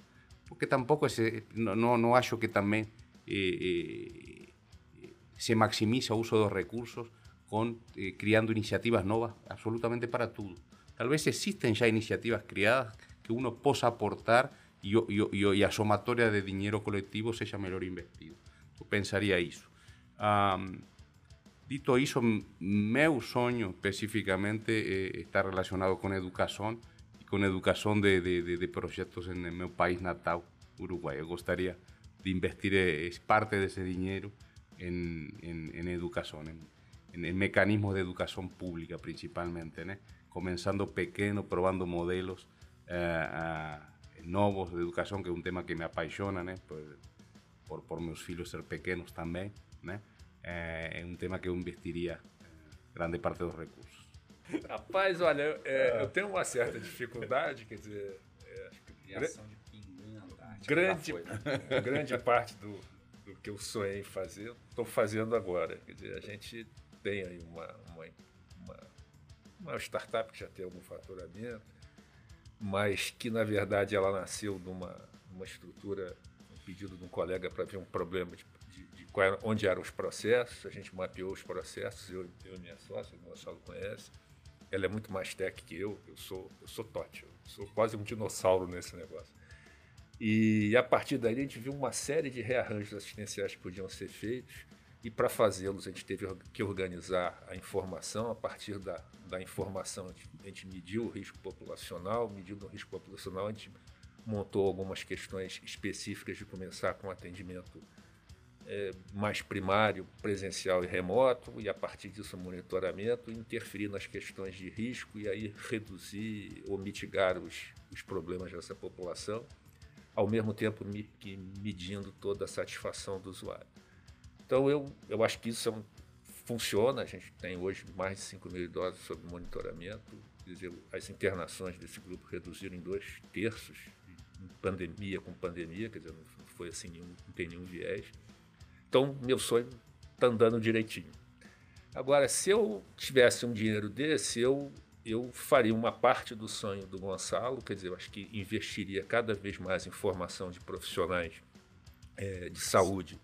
porque tampoco ese, no, no, no acho que también eh, eh, se maximiza o uso dos recursos con eh, criando iniciativas novas absolutamente para todo. Tal vez existen ya iniciativas criadas que uno possa aportar e, o, e, o, e a somatória de dinheiro coletivo seja melhor investido. Eu pensaria isso. Um, dito isso, meu sonho especificamente é está relacionado com educação com educação de, de, de, projetos no meu país natal, Uruguai. Eu gostaria de investir parte desse dinheiro em, em, em educação, em, en, mecanismos de educação pública principalmente, né? começando pequeno, probando modelos uh, uh, novos de educação, que é um tema que me apaixona, né? por, por, por meus ser pequenos também. Né? É, é um tema que eu investiria grande parte dos recursos. Rapaz, olha, eu, é, eu tenho uma certa dificuldade, quer dizer. É, Criação de pinguim, grande, grande parte do, do que eu sonhei em fazer, estou fazendo agora. Quer dizer, a gente tem aí uma, uma, uma, uma startup que já tem algum faturamento, mas que na verdade ela nasceu de uma, uma estrutura, um pedido de um colega para ver um problema de, de, de qual, onde eram os processos, a gente mapeou os processos, eu, eu e minha sócia, o Gonçalo conhece, ela é muito mais tech que eu, eu sou, eu sou tote, eu sou quase um dinossauro nesse negócio. E a partir daí a gente viu uma série de rearranjos assistenciais que podiam ser feitos, e para fazê-los, a gente teve que organizar a informação. A partir da, da informação, a gente, a gente mediu o risco populacional. Medindo o risco populacional, a gente montou algumas questões específicas de começar com atendimento é, mais primário, presencial e remoto, e a partir disso monitoramento, interferir nas questões de risco e aí reduzir ou mitigar os, os problemas dessa população, ao mesmo tempo que medindo toda a satisfação do usuário. Então eu, eu acho que isso é um, funciona. A gente tem hoje mais de 5 mil idosos sob monitoramento. Dizer, as internações desse grupo reduziram em dois terços, em pandemia com pandemia, quer dizer, não foi assim, nenhum, não tem nenhum viés. Então, meu sonho está andando direitinho. Agora, se eu tivesse um dinheiro desse, eu, eu faria uma parte do sonho do Gonçalo, quer dizer, eu acho que investiria cada vez mais em formação de profissionais é, de saúde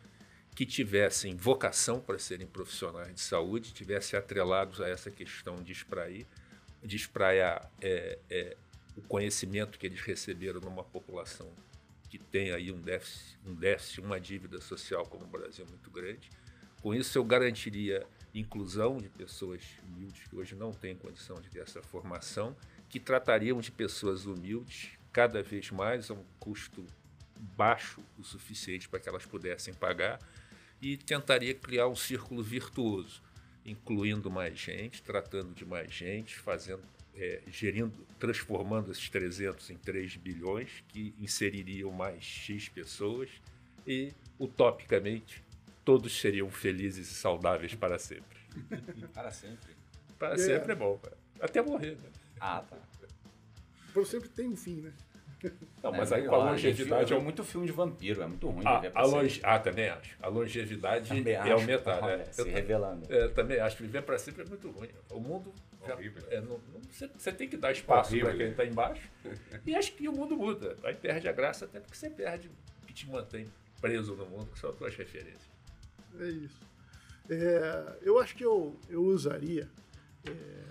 que tivessem vocação para serem profissionais de saúde, tivessem atrelados a essa questão de espraiar, de espraiar é, é, o conhecimento que eles receberam numa população que tem aí um déficit, um déficit, uma dívida social como o Brasil muito grande. Com isso, eu garantiria inclusão de pessoas humildes que hoje não têm condição de ter essa formação, que tratariam de pessoas humildes cada vez mais a um custo baixo o suficiente para que elas pudessem pagar e tentaria criar um círculo virtuoso, incluindo mais gente, tratando de mais gente, fazendo, é, gerindo, transformando esses 300 em 3 bilhões, que inseririam mais X pessoas e, utopicamente, todos seriam felizes e saudáveis para sempre. Para sempre? Para é. sempre é bom, até morrer. Né? Ah, tá. Por sempre tem um fim, né? Não, mas é, aí com a longevidade. É muito filme de vampiro, é muito ruim. A, a longe... Ah, também acho. A longevidade também é aumentar, né? Se eu, revelando. É, também acho. Viver para sempre é muito ruim. O mundo. Já, é, não, não, você, você, tem que dar espaço para quem está embaixo. e acho que o mundo muda. Aí perde a graça, até porque você perde o que te mantém preso no mundo, que são as tuas referências. É isso. É, eu acho que eu, eu usaria. É,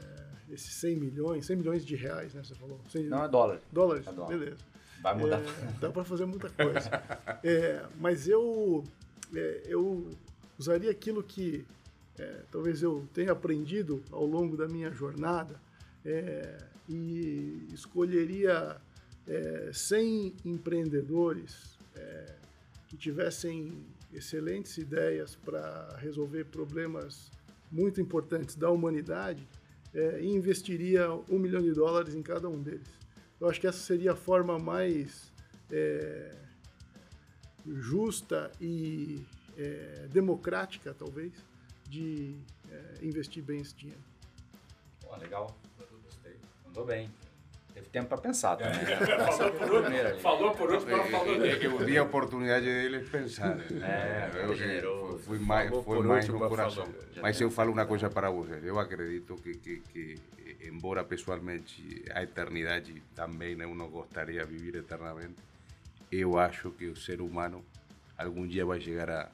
esses 100 milhões, 100 milhões de reais, né? Você falou? 100, Não, é dólar. Dólares, é dólar. beleza. Vai mudar. É, dá para fazer muita coisa. é, mas eu, é, eu usaria aquilo que é, talvez eu tenha aprendido ao longo da minha jornada é, e escolheria 100 empreendedores que tivessem excelentes ideias para resolver problemas muito importantes da humanidade é, e investiria um milhão de dólares em cada um deles. Eu acho que essa seria a forma mais é, justa e é, democrática, talvez, de é, investir bem esse dinheiro. Pô, legal, gostei, mandou bem. Teve tempo para pensar também. É. falou, por último, falou por mas falou dele. Eu dei a oportunidade deles pensar. É, eu generoso. Fui mais, foi mais no coração. Falou. Mas eu falo uma coisa para vocês. Eu acredito que, que, que embora pessoalmente a eternidade também eu não gostaria de viver eternamente, eu acho que o ser humano algum dia vai chegar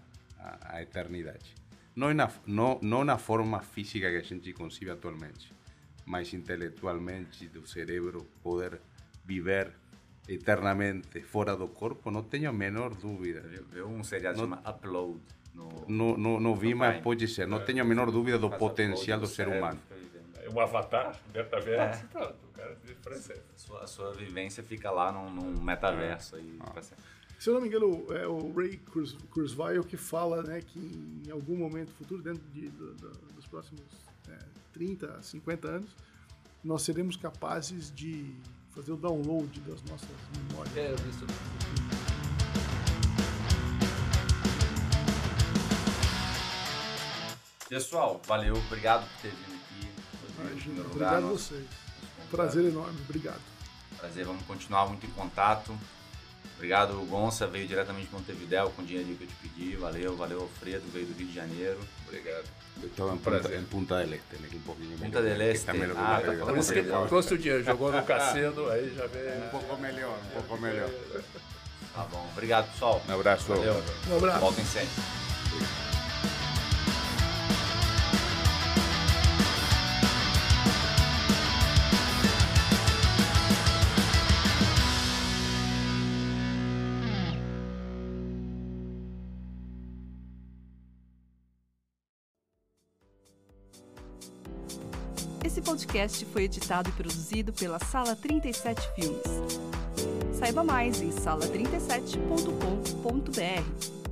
à eternidade. Não na, não, não na forma física que a gente concibe atualmente, mas intelectualmente do cérebro poder viver eternamente fora do corpo, não tenho a menor dúvida. Viu um seriado Não- chamado Upload. No, Não, não, não vi, No mas Prime. pode ser. Não tenho a menor dúvida do potencial do ser humano. É um avatar, metaverso, É. pronto, o cara de francês. Sua, a sua vivência fica lá num, num metaverso aí. Ah. Se eu não me engano, é o Ray Cruz, Kurzweil que fala né, que em algum momento futuro, dentro de, do- do- dos próximos é, 30, 50 anos, nós seremos capazes de fazer o download das nossas memórias. É, isso. Pessoal, valeu, obrigado por ter vindo aqui. Imagina. Obrigado a vocês. Prazer enorme, obrigado. Prazer, vamos continuar muito em contato. Obrigado, Gonça, veio diretamente de Montevidéu com o dinheirinho que eu te pedi. Valeu, valeu, Alfredo, veio do Rio de Janeiro. Obrigado. Eu estava em Prazer. Punta, em Punta del Este, né, é um pouquinho Punta melhor, del Este. é Ah, tá Por isso que trouxe o dinheiro, jogou no cassino, aí já vem. Um pouco melhor, um pouco melhor. Tá bom, obrigado, pessoal. Um abraço. Valeu. Um abraço. Voltem sempre. Podcast foi editado e produzido pela Sala 37 Filmes. Saiba mais em sala37.com.br.